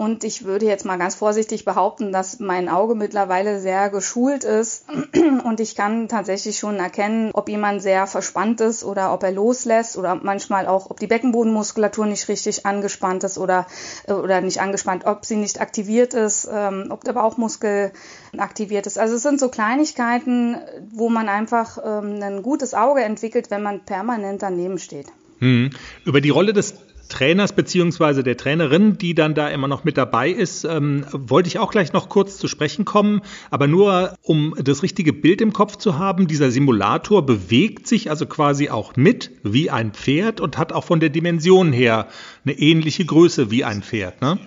und ich würde jetzt mal ganz vorsichtig behaupten, dass mein Auge mittlerweile sehr geschult ist und ich kann tatsächlich schon erkennen, ob jemand sehr verspannt ist oder ob er loslässt oder manchmal auch, ob die Beckenbodenmuskulatur nicht richtig angespannt ist oder, äh, oder nicht angespannt, ob sie nicht aktiviert ist, ähm, ob der Bauchmuskel aktiviert ist. Also es sind so Kleinigkeiten, wo man einfach ähm, ein gutes Auge entwickelt, wenn man permanent daneben steht. Hm. Über die Rolle des Trainers beziehungsweise der Trainerin, die dann da immer noch mit dabei ist, ähm, wollte ich auch gleich noch kurz zu sprechen kommen. Aber nur um das richtige Bild im Kopf zu haben, dieser Simulator bewegt sich also quasi auch mit wie ein Pferd und hat auch von der Dimension her eine ähnliche Größe wie ein Pferd. Ne?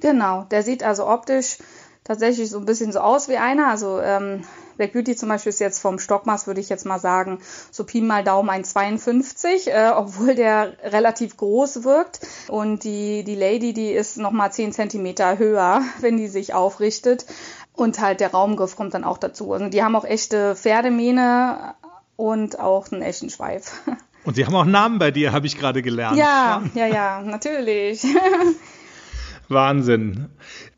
Genau, der sieht also optisch tatsächlich so ein bisschen so aus wie einer. Also ähm, Black Beauty zum Beispiel ist jetzt vom Stockmaß, würde ich jetzt mal sagen, so Pi mal Daumen ein 52, äh, obwohl der relativ groß wirkt. Und die, die Lady, die ist nochmal 10 Zentimeter höher, wenn die sich aufrichtet. Und halt der Raumgriff kommt dann auch dazu. Also die haben auch echte Pferdemähne und auch einen echten Schweif. Und sie haben auch Namen bei dir, habe ich gerade gelernt. Ja, ja, ja, natürlich. Wahnsinn.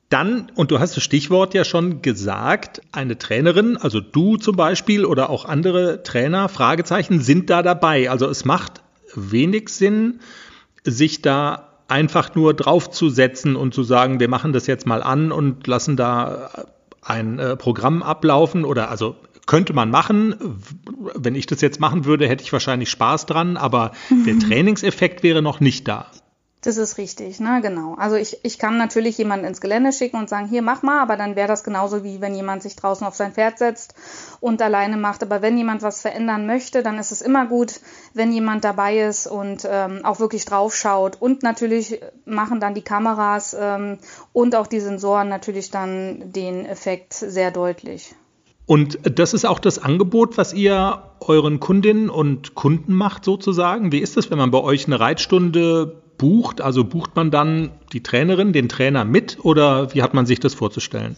Dann, und du hast das Stichwort ja schon gesagt, eine Trainerin, also du zum Beispiel oder auch andere Trainer, Fragezeichen, sind da dabei. Also es macht wenig Sinn, sich da einfach nur draufzusetzen und zu sagen, wir machen das jetzt mal an und lassen da ein äh, Programm ablaufen oder also könnte man machen. Wenn ich das jetzt machen würde, hätte ich wahrscheinlich Spaß dran, aber der Trainingseffekt wäre noch nicht da. Das ist richtig, ne, genau. Also ich, ich kann natürlich jemanden ins Gelände schicken und sagen, hier mach mal, aber dann wäre das genauso wie wenn jemand sich draußen auf sein Pferd setzt und alleine macht. Aber wenn jemand was verändern möchte, dann ist es immer gut, wenn jemand dabei ist und ähm, auch wirklich drauf schaut. Und natürlich machen dann die Kameras ähm, und auch die Sensoren natürlich dann den Effekt sehr deutlich. Und das ist auch das Angebot, was ihr euren Kundinnen und Kunden macht, sozusagen. Wie ist das, wenn man bei euch eine Reitstunde bucht? Also bucht man dann die Trainerin, den Trainer mit oder wie hat man sich das vorzustellen?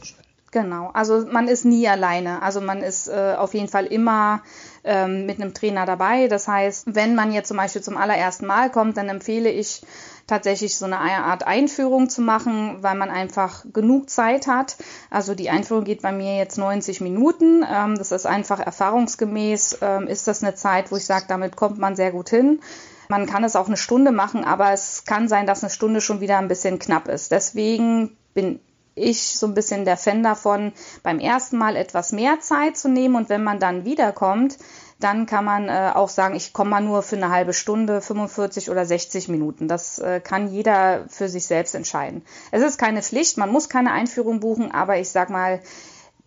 Genau, also man ist nie alleine. Also man ist äh, auf jeden Fall immer ähm, mit einem Trainer dabei. Das heißt, wenn man jetzt zum Beispiel zum allerersten Mal kommt, dann empfehle ich tatsächlich so eine Art Einführung zu machen, weil man einfach genug Zeit hat. Also die Einführung geht bei mir jetzt 90 Minuten. Ähm, das ist einfach erfahrungsgemäß, ähm, ist das eine Zeit, wo ich sage, damit kommt man sehr gut hin. Man kann es auch eine Stunde machen, aber es kann sein, dass eine Stunde schon wieder ein bisschen knapp ist. Deswegen bin ich so ein bisschen der Fan davon, beim ersten Mal etwas mehr Zeit zu nehmen und wenn man dann wiederkommt, dann kann man äh, auch sagen, ich komme mal nur für eine halbe Stunde, 45 oder 60 Minuten. Das äh, kann jeder für sich selbst entscheiden. Es ist keine Pflicht, man muss keine Einführung buchen, aber ich sag mal,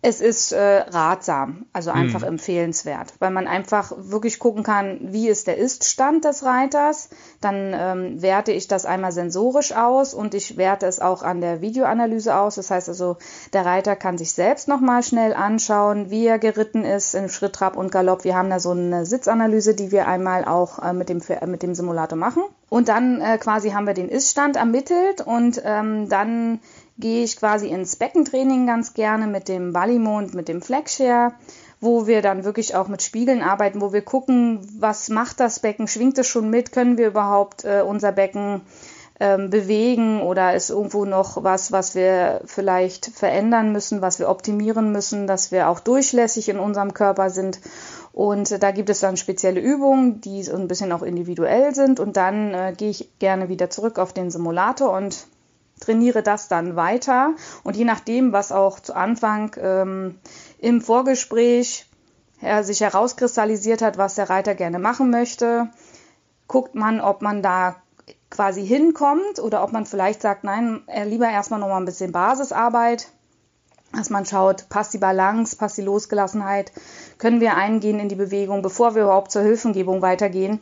es ist äh, ratsam, also einfach mhm. empfehlenswert, weil man einfach wirklich gucken kann, wie ist der Iststand des Reiters. Dann ähm, werte ich das einmal sensorisch aus und ich werte es auch an der Videoanalyse aus. Das heißt also, der Reiter kann sich selbst nochmal schnell anschauen, wie er geritten ist im Schritt, Trab und Galopp. Wir haben da so eine Sitzanalyse, die wir einmal auch äh, mit, dem, mit dem Simulator machen. Und dann äh, quasi haben wir den Iststand ermittelt und ähm, dann gehe ich quasi ins Beckentraining ganz gerne mit dem Ballymond, mit dem Flagshare, wo wir dann wirklich auch mit Spiegeln arbeiten, wo wir gucken, was macht das Becken, schwingt es schon mit, können wir überhaupt äh, unser Becken ähm, bewegen oder ist irgendwo noch was, was wir vielleicht verändern müssen, was wir optimieren müssen, dass wir auch durchlässig in unserem Körper sind. Und da gibt es dann spezielle Übungen, die so ein bisschen auch individuell sind. Und dann äh, gehe ich gerne wieder zurück auf den Simulator und trainiere das dann weiter und je nachdem, was auch zu Anfang ähm, im Vorgespräch ja, sich herauskristallisiert hat, was der Reiter gerne machen möchte, guckt man, ob man da quasi hinkommt oder ob man vielleicht sagt, nein, lieber erstmal noch mal ein bisschen Basisarbeit, dass man schaut, passt die Balance, passt die Losgelassenheit, können wir eingehen in die Bewegung, bevor wir überhaupt zur Hilfengebung weitergehen.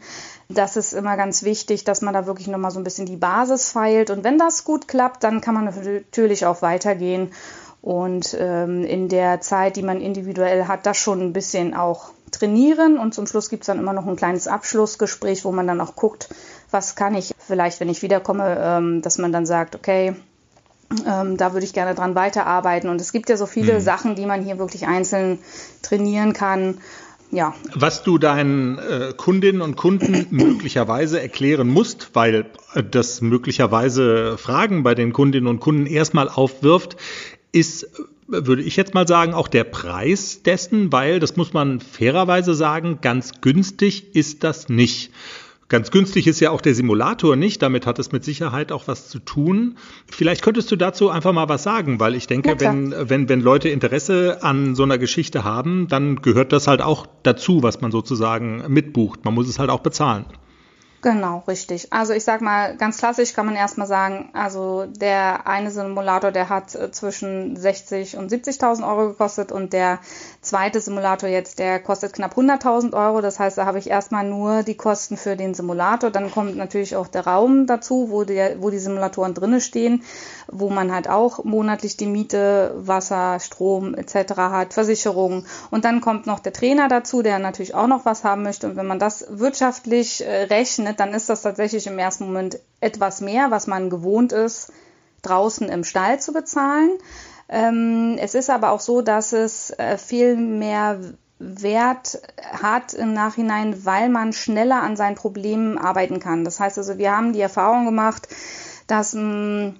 Das ist immer ganz wichtig, dass man da wirklich nochmal so ein bisschen die Basis feilt. Und wenn das gut klappt, dann kann man natürlich auch weitergehen und ähm, in der Zeit, die man individuell hat, das schon ein bisschen auch trainieren. Und zum Schluss gibt es dann immer noch ein kleines Abschlussgespräch, wo man dann auch guckt, was kann ich vielleicht, wenn ich wiederkomme, ähm, dass man dann sagt, okay, ähm, da würde ich gerne dran weiterarbeiten. Und es gibt ja so viele mhm. Sachen, die man hier wirklich einzeln trainieren kann. Ja. Was du deinen äh, Kundinnen und Kunden möglicherweise erklären musst, weil äh, das möglicherweise Fragen bei den Kundinnen und Kunden erstmal aufwirft, ist, würde ich jetzt mal sagen, auch der Preis dessen, weil, das muss man fairerweise sagen, ganz günstig ist das nicht. Ganz günstig ist ja auch der Simulator nicht, damit hat es mit Sicherheit auch was zu tun. Vielleicht könntest du dazu einfach mal was sagen, weil ich denke, wenn, wenn, wenn Leute Interesse an so einer Geschichte haben, dann gehört das halt auch dazu, was man sozusagen mitbucht. Man muss es halt auch bezahlen. Genau, richtig. Also ich sag mal, ganz klassisch kann man erstmal sagen, also der eine Simulator, der hat äh, zwischen 60 und 70.000 Euro gekostet und der zweite Simulator jetzt, der kostet knapp 100.000 Euro. Das heißt, da habe ich erstmal nur die Kosten für den Simulator. Dann kommt natürlich auch der Raum dazu, wo, der, wo die Simulatoren drinne stehen, wo man halt auch monatlich die Miete, Wasser, Strom etc. hat, Versicherung. Und dann kommt noch der Trainer dazu, der natürlich auch noch was haben möchte. Und wenn man das wirtschaftlich äh, rechnet, dann ist das tatsächlich im ersten Moment etwas mehr, was man gewohnt ist, draußen im Stall zu bezahlen. Ähm, es ist aber auch so, dass es äh, viel mehr Wert hat im Nachhinein, weil man schneller an seinen Problemen arbeiten kann. Das heißt also, wir haben die Erfahrung gemacht, dass mm,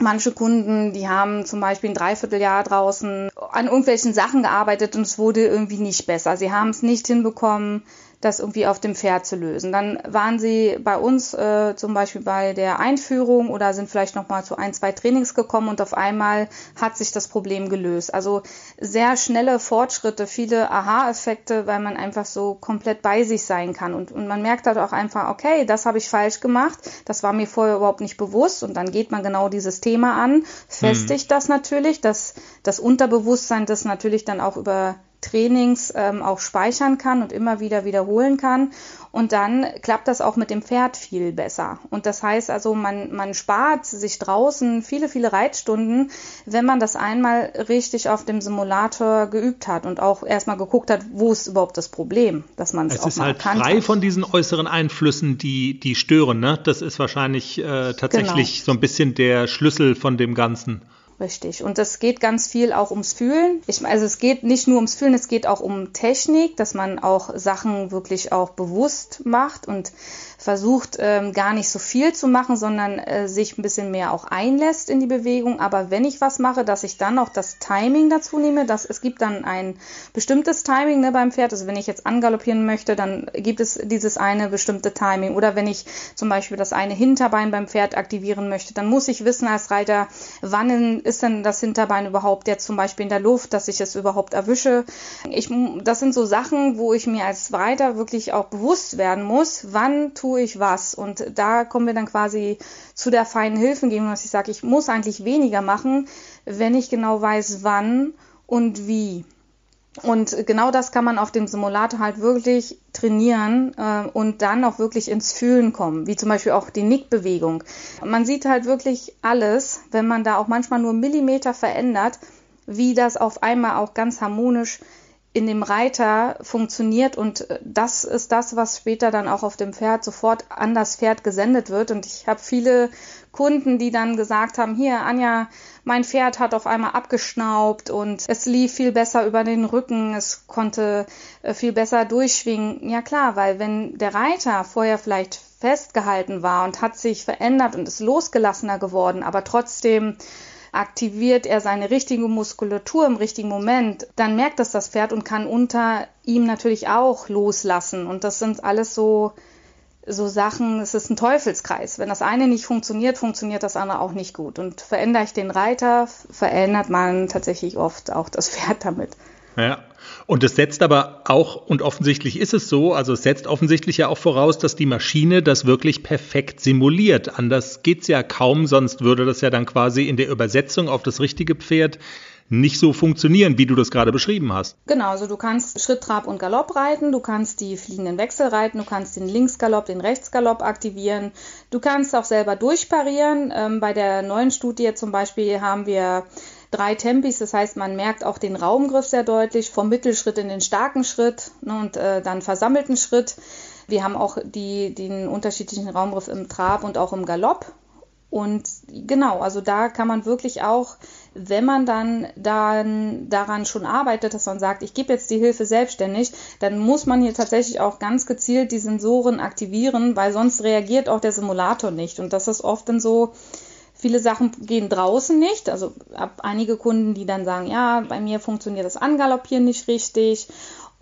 Manche Kunden, die haben zum Beispiel ein Dreivierteljahr draußen an irgendwelchen Sachen gearbeitet und es wurde irgendwie nicht besser. Sie haben es nicht hinbekommen, das irgendwie auf dem Pferd zu lösen. Dann waren sie bei uns äh, zum Beispiel bei der Einführung oder sind vielleicht noch mal zu ein, zwei Trainings gekommen und auf einmal hat sich das Problem gelöst. Also sehr schnelle Fortschritte, viele Aha-Effekte, weil man einfach so komplett bei sich sein kann und, und man merkt halt auch einfach, okay, das habe ich falsch gemacht, das war mir vorher überhaupt nicht bewusst und dann geht man genau dieses Thema an, festigt hm. das natürlich, dass das Unterbewusstsein das natürlich dann auch über Trainings ähm, auch speichern kann und immer wieder wiederholen kann. Und dann klappt das auch mit dem Pferd viel besser. Und das heißt also, man, man spart sich draußen viele, viele Reitstunden, wenn man das einmal richtig auf dem Simulator geübt hat und auch erstmal geguckt hat, wo ist überhaupt das Problem, dass man es auch ist mal halt frei hat. von diesen äußeren Einflüssen, die, die stören. Ne? Das ist wahrscheinlich äh, tatsächlich genau. so ein bisschen der Schlüssel von dem Ganzen. Richtig. Und das geht ganz viel auch ums Fühlen. Ich, also es geht nicht nur ums Fühlen, es geht auch um Technik, dass man auch Sachen wirklich auch bewusst macht und versucht ähm, gar nicht so viel zu machen, sondern äh, sich ein bisschen mehr auch einlässt in die Bewegung. Aber wenn ich was mache, dass ich dann auch das Timing dazu nehme, dass es gibt dann ein bestimmtes Timing ne, beim Pferd. Also wenn ich jetzt angaloppieren möchte, dann gibt es dieses eine bestimmte Timing. Oder wenn ich zum Beispiel das eine Hinterbein beim Pferd aktivieren möchte, dann muss ich wissen als Reiter, wann ist denn das Hinterbein überhaupt jetzt zum Beispiel in der Luft, dass ich es überhaupt erwische. Ich, das sind so Sachen, wo ich mir als Reiter wirklich auch bewusst werden muss, wann tue tue ich was? Und da kommen wir dann quasi zu der feinen Hilfengebung, dass ich sage, ich muss eigentlich weniger machen, wenn ich genau weiß, wann und wie. Und genau das kann man auf dem Simulator halt wirklich trainieren äh, und dann auch wirklich ins Fühlen kommen, wie zum Beispiel auch die Nickbewegung. Man sieht halt wirklich alles, wenn man da auch manchmal nur Millimeter verändert, wie das auf einmal auch ganz harmonisch in dem Reiter funktioniert und äh, das ist das, was später dann auch auf dem Pferd sofort an das Pferd gesendet wird. Und ich habe viele Kunden, die dann gesagt haben, hier, Anja, mein Pferd hat auf einmal abgeschnaubt und es lief viel besser über den Rücken, es konnte äh, viel besser durchschwingen. Ja klar, weil wenn der Reiter vorher vielleicht festgehalten war und hat sich verändert und ist losgelassener geworden, aber trotzdem aktiviert er seine richtige Muskulatur im richtigen Moment, dann merkt das das Pferd und kann unter ihm natürlich auch loslassen. Und das sind alles so, so Sachen, es ist ein Teufelskreis. Wenn das eine nicht funktioniert, funktioniert das andere auch nicht gut. Und verändere ich den Reiter, verändert man tatsächlich oft auch das Pferd damit. Ja. Und es setzt aber auch, und offensichtlich ist es so, also es setzt offensichtlich ja auch voraus, dass die Maschine das wirklich perfekt simuliert. Anders geht's ja kaum, sonst würde das ja dann quasi in der Übersetzung auf das richtige Pferd nicht so funktionieren, wie du das gerade beschrieben hast. Genau, also du kannst Schritt, Trab und Galopp reiten, du kannst die fliegenden Wechsel reiten, du kannst den Linksgalopp, den Rechtsgalopp aktivieren, du kannst auch selber durchparieren. Ähm, bei der neuen Studie zum Beispiel haben wir drei Tempis, das heißt, man merkt auch den Raumgriff sehr deutlich, vom Mittelschritt in den starken Schritt ne, und äh, dann versammelten Schritt. Wir haben auch die, den unterschiedlichen Raumgriff im Trab und auch im Galopp. Und genau, also da kann man wirklich auch, wenn man dann, dann daran schon arbeitet, dass man sagt, ich gebe jetzt die Hilfe selbstständig, dann muss man hier tatsächlich auch ganz gezielt die Sensoren aktivieren, weil sonst reagiert auch der Simulator nicht. Und das ist oft dann so, Viele Sachen gehen draußen nicht. Also habe einige Kunden, die dann sagen, ja, bei mir funktioniert das Angaloppieren nicht richtig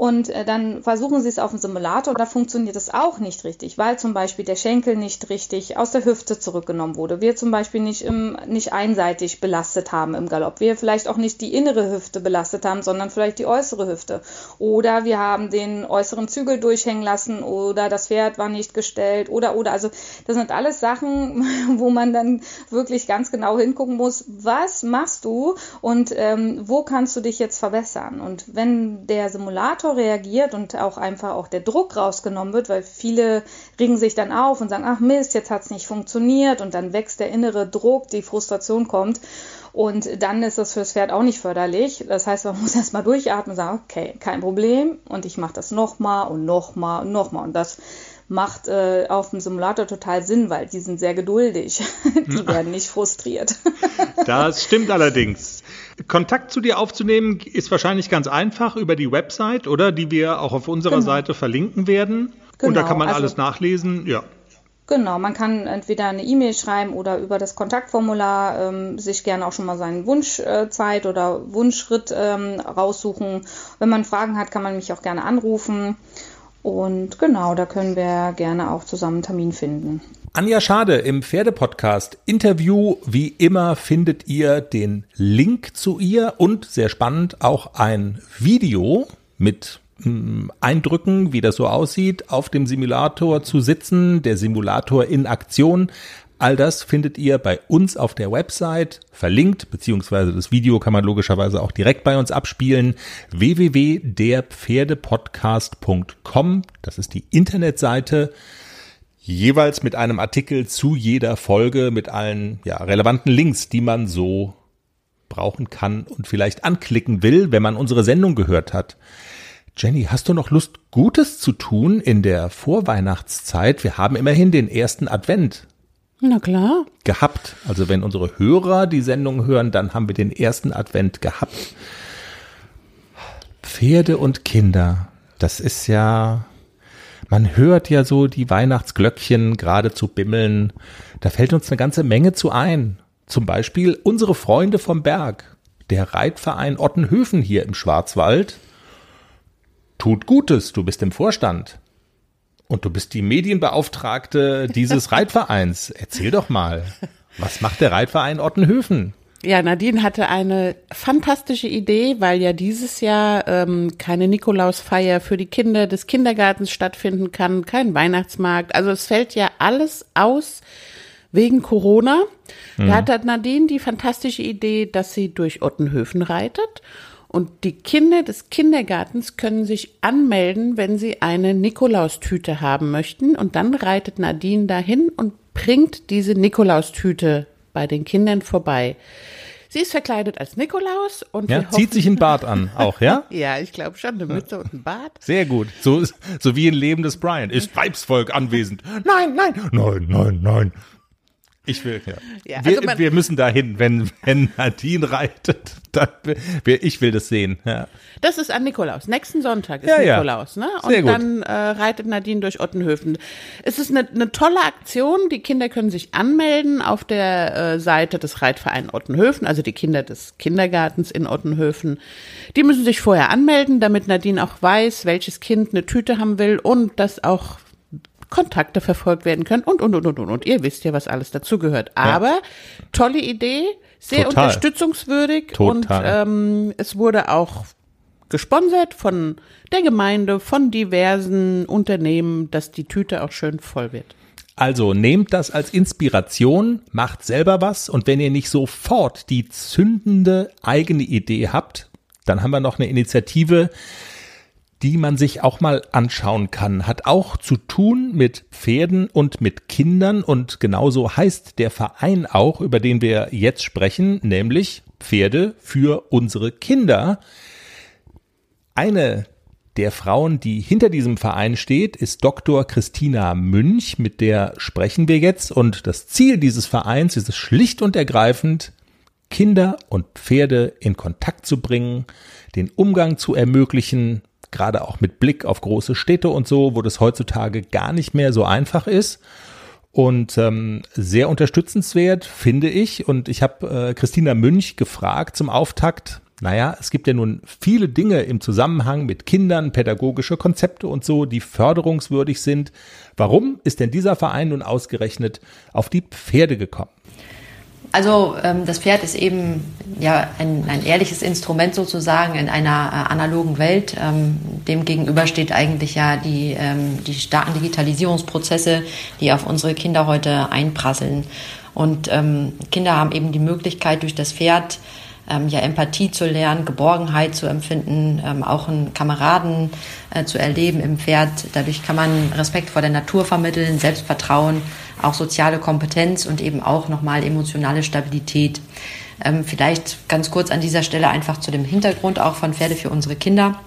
und äh, dann versuchen sie es auf dem Simulator, da funktioniert es auch nicht richtig, weil zum Beispiel der Schenkel nicht richtig aus der Hüfte zurückgenommen wurde. Wir zum Beispiel nicht, im, nicht einseitig belastet haben im Galopp. Wir vielleicht auch nicht die innere Hüfte belastet haben, sondern vielleicht die äußere Hüfte. Oder wir haben den äußeren Zügel durchhängen lassen oder das Pferd war nicht gestellt oder oder. Also das sind alles Sachen, wo man dann wirklich ganz genau hingucken muss, was machst du und ähm, wo kannst du dich jetzt verbessern. Und wenn der Simulator Motor reagiert und auch einfach auch der Druck rausgenommen wird, weil viele regen sich dann auf und sagen, ach Mist, jetzt hat es nicht funktioniert und dann wächst der innere Druck, die Frustration kommt und dann ist das fürs Pferd auch nicht förderlich. Das heißt, man muss erstmal durchatmen und sagen, okay, kein Problem und ich mache das nochmal und nochmal und nochmal und das macht äh, auf dem Simulator total Sinn, weil die sind sehr geduldig. die werden nicht frustriert. das stimmt allerdings. Kontakt zu dir aufzunehmen ist wahrscheinlich ganz einfach über die Website, oder? Die wir auch auf unserer genau. Seite verlinken werden. Genau. Und da kann man also, alles nachlesen, ja. Genau, man kann entweder eine E-Mail schreiben oder über das Kontaktformular ähm, sich gerne auch schon mal seinen Wunschzeit äh, oder Wunschschritt ähm, raussuchen. Wenn man Fragen hat, kann man mich auch gerne anrufen. Und genau, da können wir gerne auch zusammen einen Termin finden. Anja Schade im Pferdepodcast Interview. Wie immer findet ihr den Link zu ihr und sehr spannend auch ein Video mit hm, Eindrücken, wie das so aussieht, auf dem Simulator zu sitzen, der Simulator in Aktion. All das findet ihr bei uns auf der Website verlinkt, beziehungsweise das Video kann man logischerweise auch direkt bei uns abspielen. www.derpferdepodcast.com. Das ist die Internetseite jeweils mit einem Artikel zu jeder Folge mit allen ja, relevanten Links, die man so brauchen kann und vielleicht anklicken will, wenn man unsere Sendung gehört hat. Jenny, hast du noch Lust, Gutes zu tun in der Vorweihnachtszeit? Wir haben immerhin den ersten Advent. Na klar. Gehabt. Also wenn unsere Hörer die Sendung hören, dann haben wir den ersten Advent gehabt. Pferde und Kinder. Das ist ja, man hört ja so die Weihnachtsglöckchen gerade zu bimmeln. Da fällt uns eine ganze Menge zu ein. Zum Beispiel unsere Freunde vom Berg. Der Reitverein Ottenhöfen hier im Schwarzwald. Tut Gutes, du bist im Vorstand. Und du bist die Medienbeauftragte dieses Reitvereins. Erzähl doch mal, was macht der Reitverein Ottenhöfen? Ja, Nadine hatte eine fantastische Idee, weil ja dieses Jahr ähm, keine Nikolausfeier für die Kinder des Kindergartens stattfinden kann, kein Weihnachtsmarkt. Also es fällt ja alles aus wegen Corona. Mhm. Da hat Nadine die fantastische Idee, dass sie durch Ottenhöfen reitet und die Kinder des Kindergartens können sich anmelden, wenn sie eine Nikolaustüte haben möchten. Und dann reitet Nadine dahin und bringt diese Nikolaustüte bei den Kindern vorbei. Sie ist verkleidet als Nikolaus und ja, zieht sich ein Bart an, auch, ja? ja, ich glaube schon, eine Mütze und ein Bart. Sehr gut. So, so wie ein Leben des Brian. Ist Weibsvolk anwesend? Nein, nein, nein, nein, nein. Ich will, ja. ja also wir, wir, müssen dahin, wenn, wenn Nadine reitet. Dann, ich will das sehen. Ja. Das ist an Nikolaus. Nächsten Sonntag ist ja, Nikolaus, ne? Und Sehr gut. dann äh, reitet Nadine durch Ottenhöfen. Es ist eine, eine tolle Aktion. Die Kinder können sich anmelden auf der äh, Seite des Reitvereins Ottenhöfen, also die Kinder des Kindergartens in Ottenhöfen. Die müssen sich vorher anmelden, damit Nadine auch weiß, welches Kind eine Tüte haben will und das auch Kontakte verfolgt werden können und, und, und, und, und. Und ihr wisst ja, was alles dazugehört. Aber ja. tolle Idee, sehr Total. unterstützungswürdig Total. und ähm, es wurde auch gesponsert von der Gemeinde, von diversen Unternehmen, dass die Tüte auch schön voll wird. Also nehmt das als Inspiration, macht selber was und wenn ihr nicht sofort die zündende eigene Idee habt, dann haben wir noch eine Initiative, die man sich auch mal anschauen kann. Hat auch zu tun mit Pferden und mit Kindern und genauso heißt der Verein auch, über den wir jetzt sprechen, nämlich Pferde für unsere Kinder. Eine der Frauen, die hinter diesem Verein steht, ist Dr. Christina Münch, mit der sprechen wir jetzt. Und das Ziel dieses Vereins ist es schlicht und ergreifend, Kinder und Pferde in Kontakt zu bringen, den Umgang zu ermöglichen, gerade auch mit Blick auf große Städte und so, wo das heutzutage gar nicht mehr so einfach ist. Und ähm, sehr unterstützenswert, finde ich. Und ich habe äh, Christina Münch gefragt zum Auftakt. Naja, es gibt ja nun viele Dinge im Zusammenhang mit Kindern, pädagogische Konzepte und so, die förderungswürdig sind. Warum ist denn dieser Verein nun ausgerechnet auf die Pferde gekommen? Also ähm, das Pferd ist eben ja ein, ein ehrliches Instrument sozusagen in einer äh, analogen Welt. Ähm, dem gegenüber steht eigentlich ja die, ähm, die starken Digitalisierungsprozesse, die auf unsere Kinder heute einprasseln. Und ähm, Kinder haben eben die Möglichkeit durch das Pferd ähm, ja Empathie zu lernen, Geborgenheit zu empfinden, ähm, auch einen Kameraden äh, zu erleben im Pferd. Dadurch kann man Respekt vor der Natur vermitteln, Selbstvertrauen auch soziale Kompetenz und eben auch nochmal emotionale Stabilität. Ähm, vielleicht ganz kurz an dieser Stelle einfach zu dem Hintergrund auch von Pferde für unsere Kinder.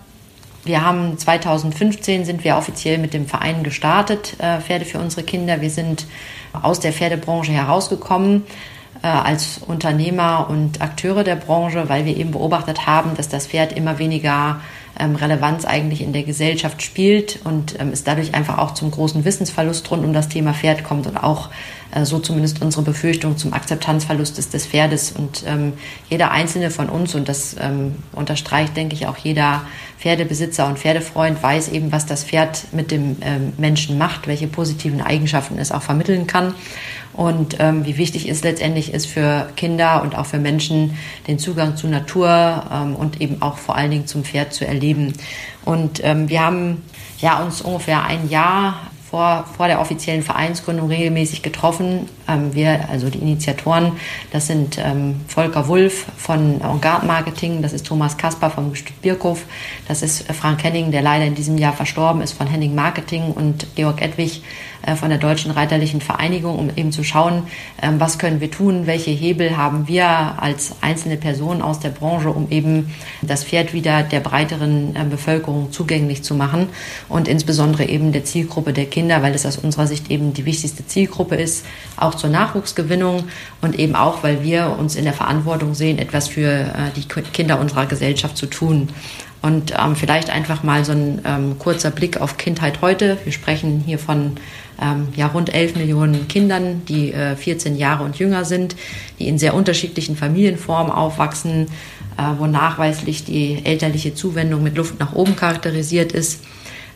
Wir haben 2015 sind wir offiziell mit dem Verein gestartet, äh, Pferde für unsere Kinder. Wir sind aus der Pferdebranche herausgekommen äh, als Unternehmer und Akteure der Branche, weil wir eben beobachtet haben, dass das Pferd immer weniger ähm, Relevanz eigentlich in der Gesellschaft spielt und ähm, es dadurch einfach auch zum großen Wissensverlust rund um das Thema Pferd kommt und auch so zumindest unsere Befürchtung zum Akzeptanzverlust des, des Pferdes. Und ähm, jeder einzelne von uns, und das ähm, unterstreicht, denke ich, auch jeder Pferdebesitzer und Pferdefreund, weiß eben, was das Pferd mit dem ähm, Menschen macht, welche positiven Eigenschaften es auch vermitteln kann und ähm, wie wichtig es letztendlich ist für Kinder und auch für Menschen, den Zugang zur Natur ähm, und eben auch vor allen Dingen zum Pferd zu erleben. Und ähm, wir haben ja uns ungefähr ein Jahr vor, vor der offiziellen Vereinsgründung regelmäßig getroffen. Ähm, wir, also die Initiatoren, das sind ähm, Volker Wulff von Avantgarde Marketing, das ist Thomas Kasper vom Birkhof, das ist Frank Henning, der leider in diesem Jahr verstorben ist, von Henning Marketing und Georg Edwig äh, von der Deutschen Reiterlichen Vereinigung, um eben zu schauen, ähm, was können wir tun, welche Hebel haben wir als einzelne Personen aus der Branche, um eben das Pferd wieder der breiteren äh, Bevölkerung zugänglich zu machen und insbesondere eben der Zielgruppe der Kinder Kinder, weil es aus unserer Sicht eben die wichtigste Zielgruppe ist, auch zur Nachwuchsgewinnung und eben auch, weil wir uns in der Verantwortung sehen, etwas für äh, die Kinder unserer Gesellschaft zu tun. Und ähm, vielleicht einfach mal so ein ähm, kurzer Blick auf Kindheit heute. Wir sprechen hier von ähm, ja, rund 11 Millionen Kindern, die äh, 14 Jahre und jünger sind, die in sehr unterschiedlichen Familienformen aufwachsen, äh, wo nachweislich die elterliche Zuwendung mit Luft nach oben charakterisiert ist.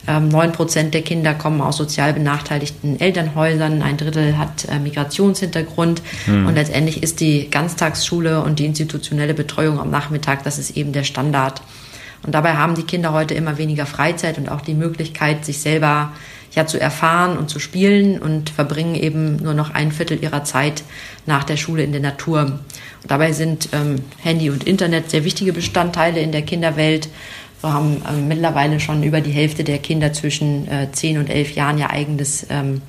Ähm, neun Prozent der Kinder kommen aus sozial benachteiligten Elternhäusern, ein Drittel hat äh, Migrationshintergrund hm. und letztendlich ist die Ganztagsschule und die institutionelle Betreuung am Nachmittag, das ist eben der Standard. Und dabei haben die Kinder heute immer weniger Freizeit und auch die Möglichkeit, sich selber ja zu erfahren und zu spielen und verbringen eben nur noch ein Viertel ihrer Zeit nach der Schule in der Natur. Und dabei sind ähm, Handy und Internet sehr wichtige Bestandteile in der Kinderwelt. Wir haben ähm, mittlerweile schon über die Hälfte der Kinder zwischen äh, 10 und 11 Jahren ihr eigenes ähm,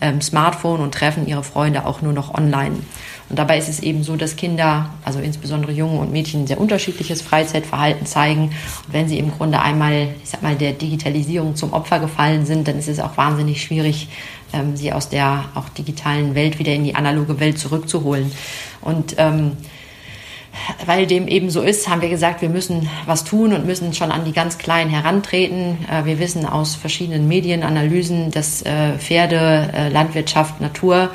ähm, Smartphone und treffen ihre Freunde auch nur noch online. Und dabei ist es eben so, dass Kinder, also insbesondere Junge und Mädchen, sehr unterschiedliches Freizeitverhalten zeigen. Und wenn sie im Grunde einmal, ich sag mal, der Digitalisierung zum Opfer gefallen sind, dann ist es auch wahnsinnig schwierig, ähm, sie aus der auch digitalen Welt wieder in die analoge Welt zurückzuholen. Und ähm, weil dem eben so ist, haben wir gesagt, wir müssen was tun und müssen schon an die ganz Kleinen herantreten. Äh, wir wissen aus verschiedenen Medienanalysen, dass äh, Pferde, äh, Landwirtschaft, Natur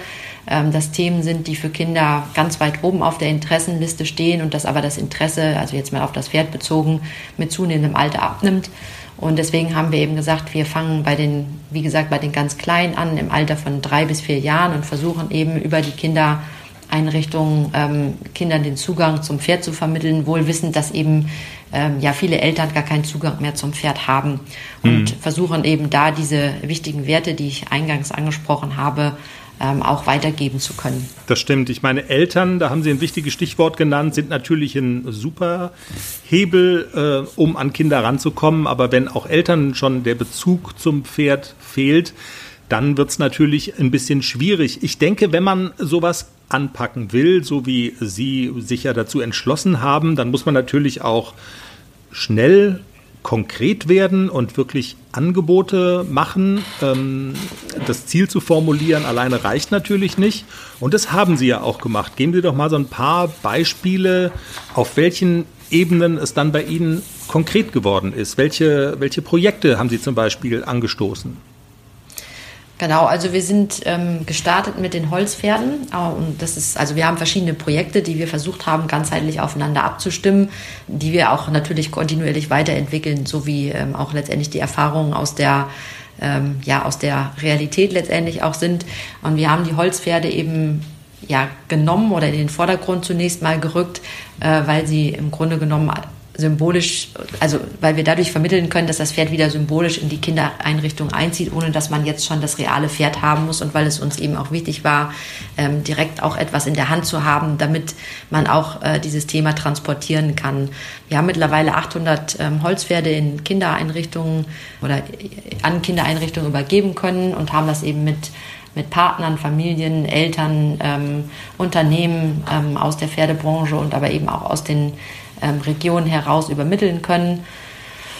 ähm, das Themen sind, die für Kinder ganz weit oben auf der Interessenliste stehen und dass aber das Interesse, also jetzt mal auf das Pferd bezogen, mit zunehmendem Alter abnimmt. Und deswegen haben wir eben gesagt, wir fangen bei den, wie gesagt, bei den ganz Kleinen an, im Alter von drei bis vier Jahren und versuchen eben über die Kindereinrichtungen ähm, Kindern den Zugang zum Pferd zu vermitteln, wohl wissend, dass eben ähm, ja viele Eltern gar keinen Zugang mehr zum Pferd haben und mhm. versuchen eben da diese wichtigen Werte, die ich eingangs angesprochen habe, ähm, auch weitergeben zu können. Das stimmt. Ich meine, Eltern, da haben Sie ein wichtiges Stichwort genannt, sind natürlich ein super Hebel, äh, um an Kinder ranzukommen. Aber wenn auch Eltern schon der Bezug zum Pferd fehlt, dann wird es natürlich ein bisschen schwierig. Ich denke, wenn man sowas anpacken will, so wie Sie sich ja dazu entschlossen haben, dann muss man natürlich auch schnell konkret werden und wirklich Angebote machen. Ähm, das Ziel zu formulieren alleine reicht natürlich nicht. Und das haben Sie ja auch gemacht. Geben Sie doch mal so ein paar Beispiele, auf welchen Ebenen es dann bei Ihnen konkret geworden ist. Welche, welche Projekte haben Sie zum Beispiel angestoßen? Genau, also wir sind ähm, gestartet mit den Holzpferden äh, und das ist, also wir haben verschiedene Projekte, die wir versucht haben, ganzheitlich aufeinander abzustimmen, die wir auch natürlich kontinuierlich weiterentwickeln, sowie ähm, auch letztendlich die Erfahrungen aus der ähm, ja aus der Realität letztendlich auch sind. Und wir haben die Holzpferde eben ja genommen oder in den Vordergrund zunächst mal gerückt, äh, weil sie im Grunde genommen symbolisch, also weil wir dadurch vermitteln können, dass das Pferd wieder symbolisch in die Kindereinrichtung einzieht, ohne dass man jetzt schon das reale Pferd haben muss und weil es uns eben auch wichtig war, ähm, direkt auch etwas in der Hand zu haben, damit man auch äh, dieses Thema transportieren kann. Wir haben mittlerweile 800 ähm, Holzpferde in Kindereinrichtungen oder an Kindereinrichtungen übergeben können und haben das eben mit mit Partnern, Familien, Eltern, ähm, Unternehmen ähm, aus der Pferdebranche und aber eben auch aus den ähm, Regionen heraus übermitteln können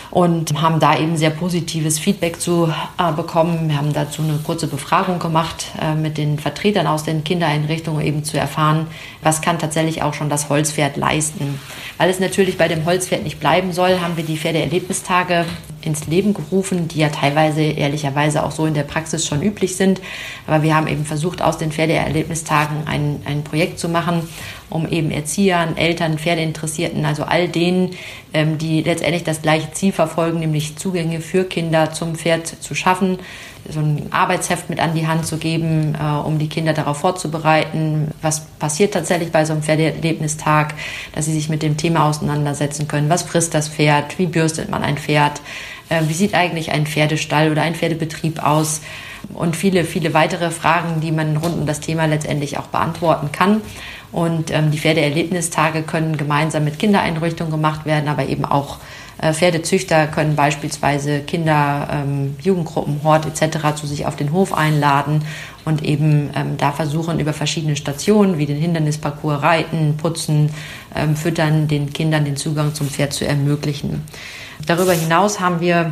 und haben da eben sehr positives Feedback zu äh, bekommen. Wir haben dazu eine kurze Befragung gemacht äh, mit den Vertretern aus den Kindereinrichtungen, eben zu erfahren, was kann tatsächlich auch schon das Holzpferd leisten. Weil es natürlich bei dem Holzpferd nicht bleiben soll, haben wir die Pferdeerlebnistage ins Leben gerufen, die ja teilweise ehrlicherweise auch so in der Praxis schon üblich sind. Aber wir haben eben versucht, aus den Pferdeerlebnistagen ein, ein Projekt zu machen, um eben Erziehern, Eltern, Pferdeinteressierten, also all denen, ähm, die letztendlich das gleiche Ziel verfolgen, nämlich Zugänge für Kinder zum Pferd zu schaffen, so ein Arbeitsheft mit an die Hand zu geben, äh, um die Kinder darauf vorzubereiten, was passiert tatsächlich bei so einem Pferdeerlebnistag, dass sie sich mit dem Thema auseinandersetzen können. Was frisst das Pferd? Wie bürstet man ein Pferd? Äh, wie sieht eigentlich ein Pferdestall oder ein Pferdebetrieb aus? Und viele, viele weitere Fragen, die man rund um das Thema letztendlich auch beantworten kann. Und ähm, die Pferdeerlebnistage können gemeinsam mit Kindereinrichtungen gemacht werden, aber eben auch äh, Pferdezüchter können beispielsweise Kinder, ähm, Jugendgruppen, Hort etc. zu sich auf den Hof einladen und eben ähm, da versuchen über verschiedene Stationen wie den Hindernisparcours Reiten, Putzen, ähm, Füttern den Kindern den Zugang zum Pferd zu ermöglichen. Darüber hinaus haben wir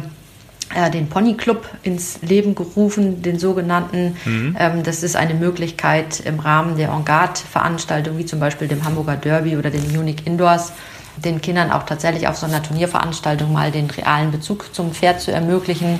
den Pony Club ins Leben gerufen, den sogenannten. Mhm. Ähm, das ist eine Möglichkeit im Rahmen der En-Garde-Veranstaltungen, wie zum Beispiel dem Hamburger Derby oder den Munich Indoors, den Kindern auch tatsächlich auf so einer Turnierveranstaltung mal den realen Bezug zum Pferd zu ermöglichen.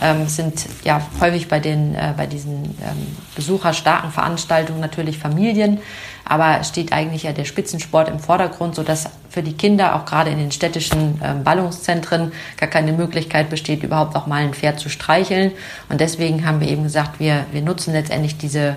Ähm, sind ja häufig bei, den, äh, bei diesen ähm, besucherstarken Veranstaltungen natürlich Familien, aber steht eigentlich ja der Spitzensport im Vordergrund, sodass für die Kinder auch gerade in den städtischen ähm, Ballungszentren gar keine Möglichkeit besteht, überhaupt auch mal ein Pferd zu streicheln. Und deswegen haben wir eben gesagt, wir, wir nutzen letztendlich diese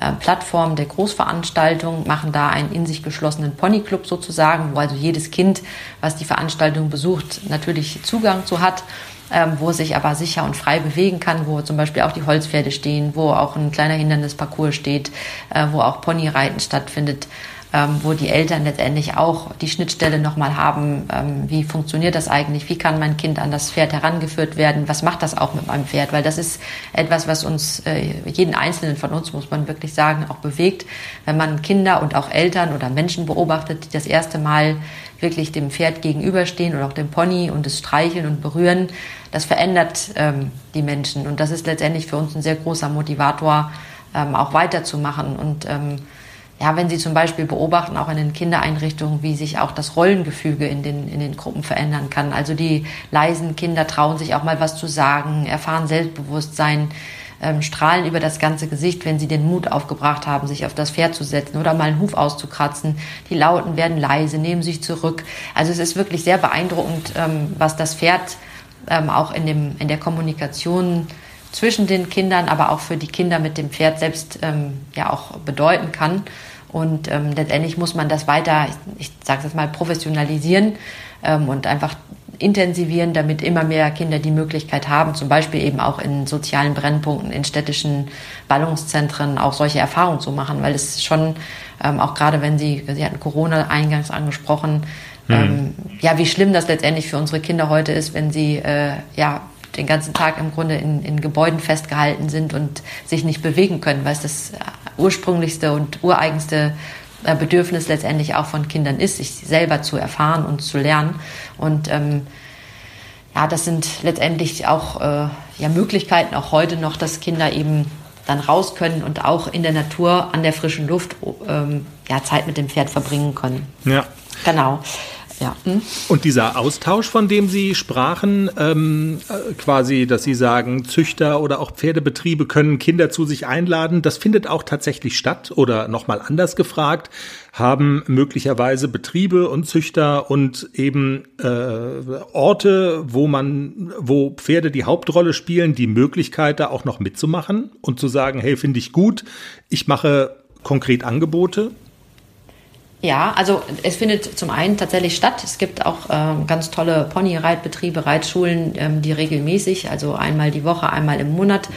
äh, Plattform der Großveranstaltung, machen da einen in sich geschlossenen Ponyclub sozusagen, wo also jedes Kind, was die Veranstaltung besucht, natürlich Zugang zu hat. Ähm, wo sich aber sicher und frei bewegen kann, wo zum Beispiel auch die Holzpferde stehen, wo auch ein kleiner Hindernisparcours steht, äh, wo auch Ponyreiten stattfindet ähm, wo die Eltern letztendlich auch die Schnittstelle nochmal haben, ähm, wie funktioniert das eigentlich, wie kann mein Kind an das Pferd herangeführt werden, was macht das auch mit meinem Pferd, weil das ist etwas, was uns, äh, jeden Einzelnen von uns, muss man wirklich sagen, auch bewegt, wenn man Kinder und auch Eltern oder Menschen beobachtet, die das erste Mal wirklich dem Pferd gegenüberstehen oder auch dem Pony und es streicheln und berühren, das verändert ähm, die Menschen. Und das ist letztendlich für uns ein sehr großer Motivator, ähm, auch weiterzumachen. Und ähm, ja, wenn Sie zum Beispiel beobachten, auch in den Kindereinrichtungen, wie sich auch das Rollengefüge in den, in den Gruppen verändern kann. Also die leisen Kinder trauen sich auch mal was zu sagen, erfahren Selbstbewusstsein, ähm, strahlen über das ganze Gesicht, wenn sie den Mut aufgebracht haben, sich auf das Pferd zu setzen oder mal einen Huf auszukratzen. Die Lauten werden leise, nehmen sich zurück. Also es ist wirklich sehr beeindruckend, ähm, was das Pferd ähm, auch in, dem, in der Kommunikation zwischen den Kindern, aber auch für die Kinder mit dem Pferd selbst ähm, ja auch bedeuten kann. Und ähm, letztendlich muss man das weiter, ich, ich sage es mal, professionalisieren ähm, und einfach intensivieren, damit immer mehr Kinder die Möglichkeit haben, zum Beispiel eben auch in sozialen Brennpunkten, in städtischen Ballungszentren auch solche Erfahrungen zu machen, weil es schon, ähm, auch gerade wenn Sie, Sie hatten Corona eingangs angesprochen, mhm. ähm, ja, wie schlimm das letztendlich für unsere Kinder heute ist, wenn sie äh, ja den ganzen Tag im Grunde in, in Gebäuden festgehalten sind und sich nicht bewegen können, weil es das ursprünglichste und ureigenste äh, Bedürfnis letztendlich auch von Kindern ist, sich selber zu erfahren und zu lernen. Und ähm, ja, das sind letztendlich auch äh, ja, Möglichkeiten, auch heute noch, dass Kinder eben dann raus können und auch in der Natur, an der frischen Luft ähm, ja, Zeit mit dem Pferd verbringen können. Ja. Genau. Ja. Hm? Und dieser Austausch, von dem Sie sprachen, ähm, äh, quasi, dass Sie sagen, Züchter oder auch Pferdebetriebe können Kinder zu sich einladen, das findet auch tatsächlich statt oder nochmal anders gefragt, haben möglicherweise Betriebe und Züchter und eben äh, Orte, wo man, wo Pferde die Hauptrolle spielen, die Möglichkeit, da auch noch mitzumachen und zu sagen, hey, finde ich gut, ich mache konkret Angebote ja, also es findet zum einen tatsächlich statt. Es gibt auch ähm, ganz tolle Pony-Reitbetriebe, Reitschulen, ähm, die regelmäßig, also einmal die Woche, einmal im Monat,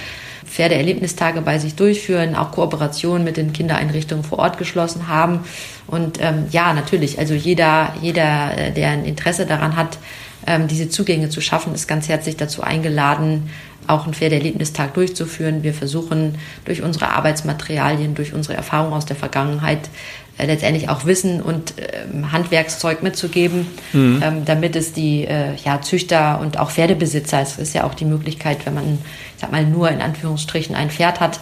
Pferdeerlebnistage bei sich durchführen, auch Kooperationen mit den Kindereinrichtungen vor Ort geschlossen haben. Und ähm, ja, natürlich, also jeder, jeder, äh, der ein Interesse daran hat, ähm, diese Zugänge zu schaffen, ist ganz herzlich dazu eingeladen, auch einen Pferdeerlebnistag durchzuführen. Wir versuchen durch unsere Arbeitsmaterialien, durch unsere Erfahrungen aus der Vergangenheit äh, letztendlich auch Wissen und ähm, Handwerkszeug mitzugeben, mhm. ähm, damit es die äh, ja, Züchter und auch Pferdebesitzer, es ist ja auch die Möglichkeit, wenn man, ich sag mal, nur in Anführungsstrichen ein Pferd hat,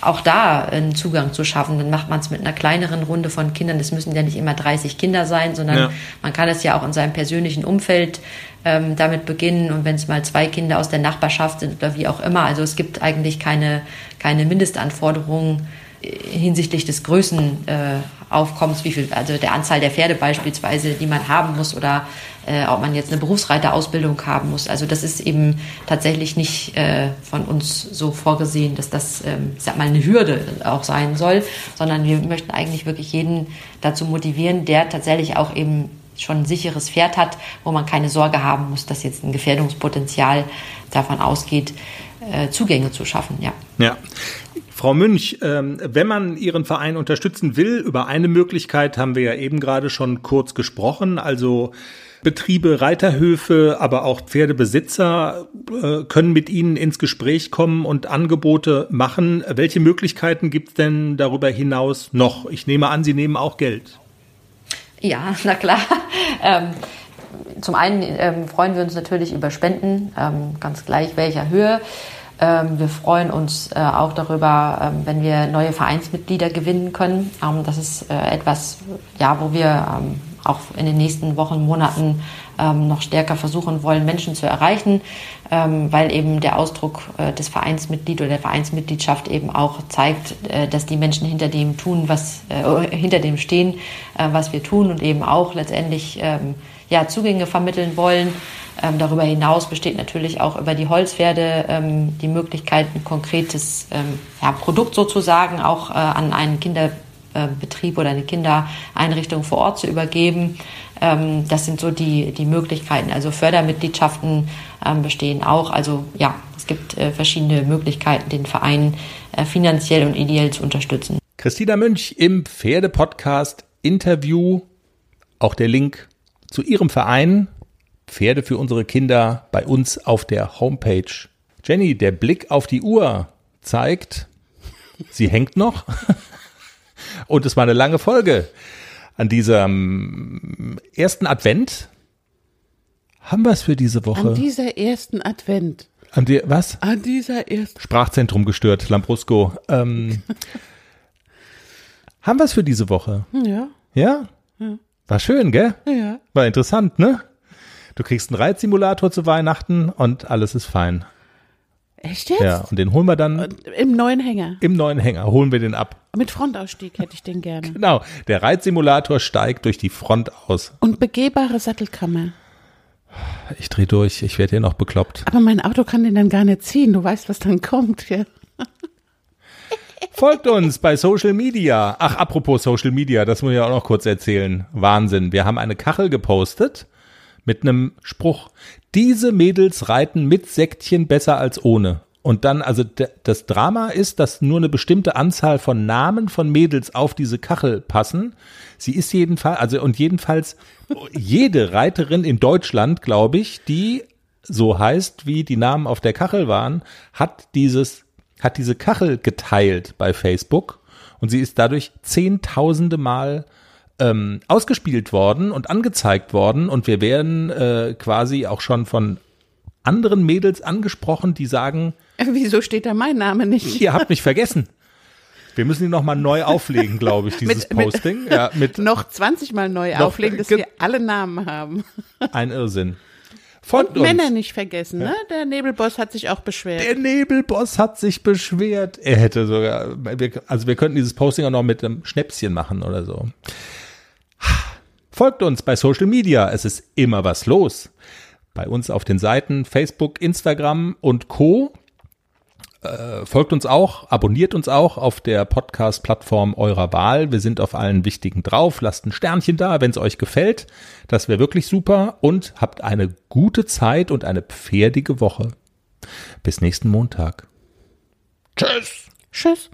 auch da einen Zugang zu schaffen. Dann macht man es mit einer kleineren Runde von Kindern. Es müssen ja nicht immer 30 Kinder sein, sondern ja. man kann es ja auch in seinem persönlichen Umfeld ähm, damit beginnen und wenn es mal zwei Kinder aus der Nachbarschaft sind oder wie auch immer. Also es gibt eigentlich keine, keine Mindestanforderungen hinsichtlich des Größenaufkommens, wie viel, also der Anzahl der Pferde beispielsweise, die man haben muss oder äh, ob man jetzt eine Berufsreiterausbildung haben muss. Also das ist eben tatsächlich nicht äh, von uns so vorgesehen, dass das, ähm, ich sag mal, eine Hürde auch sein soll, sondern wir möchten eigentlich wirklich jeden dazu motivieren, der tatsächlich auch eben schon ein sicheres Pferd hat, wo man keine Sorge haben muss, dass jetzt ein Gefährdungspotenzial davon ausgeht, äh, Zugänge zu schaffen. Ja. Ja. Frau Münch, ähm, wenn man Ihren Verein unterstützen will, über eine Möglichkeit haben wir ja eben gerade schon kurz gesprochen, also Betriebe, Reiterhöfe, aber auch Pferdebesitzer äh, können mit Ihnen ins Gespräch kommen und Angebote machen. Welche Möglichkeiten gibt es denn darüber hinaus noch? Ich nehme an, Sie nehmen auch Geld. Ja, na klar. Ähm zum einen ähm, freuen wir uns natürlich über Spenden, ähm, ganz gleich welcher Höhe. Ähm, wir freuen uns äh, auch darüber, ähm, wenn wir neue Vereinsmitglieder gewinnen können. Ähm, das ist äh, etwas, ja, wo wir auch in den nächsten Wochen, Monaten noch stärker versuchen wollen, Menschen zu erreichen, weil eben der Ausdruck äh, des Vereinsmitglied oder der Vereinsmitgliedschaft eben auch zeigt, dass die Menschen hinter dem tun, was hinter dem stehen, was wir tun und eben auch letztendlich ja, Zugänge vermitteln wollen. Ähm, darüber hinaus besteht natürlich auch über die Holzpferde ähm, die Möglichkeit, ein konkretes ähm, ja, Produkt sozusagen auch äh, an einen Kinderbetrieb oder eine Kindereinrichtung vor Ort zu übergeben. Ähm, das sind so die, die Möglichkeiten. Also Fördermitgliedschaften ähm, bestehen auch. Also ja, es gibt äh, verschiedene Möglichkeiten, den Verein äh, finanziell und ideell zu unterstützen. Christina Münch im Pferde-Podcast Interview. Auch der Link zu ihrem Verein Pferde für unsere Kinder bei uns auf der Homepage. Jenny, der Blick auf die Uhr zeigt, sie hängt noch. Und es war eine lange Folge. An diesem ersten Advent haben wir es für diese Woche. An dieser ersten Advent. An die, was? An dieser ersten. Sprachzentrum gestört, Lambrusco. Ähm, haben wir es für diese Woche? Ja. Ja? War schön, gell? Ja. War interessant, ne? Du kriegst einen Reitsimulator zu Weihnachten und alles ist fein. Echt jetzt? Ja, und den holen wir dann Im neuen Hänger. im neuen Hänger, holen wir den ab. Mit Frontausstieg hätte ich den gerne. Genau, der Reitsimulator steigt durch die Front aus. Und begehbare Sattelkammer. Ich dreh durch, ich werde hier noch bekloppt. Aber mein Auto kann den dann gar nicht ziehen. Du weißt, was dann kommt. Ja. Folgt uns bei Social Media. Ach, apropos Social Media, das muss ich auch noch kurz erzählen. Wahnsinn. Wir haben eine Kachel gepostet mit einem Spruch. Diese Mädels reiten mit Säckchen besser als ohne. Und dann, also das Drama ist, dass nur eine bestimmte Anzahl von Namen von Mädels auf diese Kachel passen. Sie ist jedenfalls, also und jedenfalls jede Reiterin in Deutschland, glaube ich, die so heißt, wie die Namen auf der Kachel waren, hat dieses, hat diese Kachel geteilt bei Facebook und sie ist dadurch zehntausende Mal ähm, ausgespielt worden und angezeigt worden und wir werden äh, quasi auch schon von anderen Mädels angesprochen, die sagen, Wieso steht da mein Name nicht? ihr habt mich vergessen. Wir müssen ihn nochmal neu auflegen, glaube ich, dieses Mit- mit- Posting. ja, mit Noch 20 Mal neu auflegen, dass wir alle Namen haben. ein Irrsinn. Folgt Und uns. Männer nicht vergessen, ne? Der Nebelboss hat sich auch beschwert. Der Nebelboss hat sich beschwert. Er hätte sogar, wir- also wir könnten dieses Posting auch noch mit einem Schnäpschen machen oder so. Folgt uns bei Social Media. Es ist immer was los. Bei uns auf den Seiten Facebook, Instagram und Co. Äh, folgt uns auch, abonniert uns auch auf der Podcast-Plattform eurer Wahl. Wir sind auf allen wichtigen drauf. Lasst ein Sternchen da, wenn es euch gefällt. Das wäre wirklich super. Und habt eine gute Zeit und eine pferdige Woche. Bis nächsten Montag. Tschüss. Tschüss.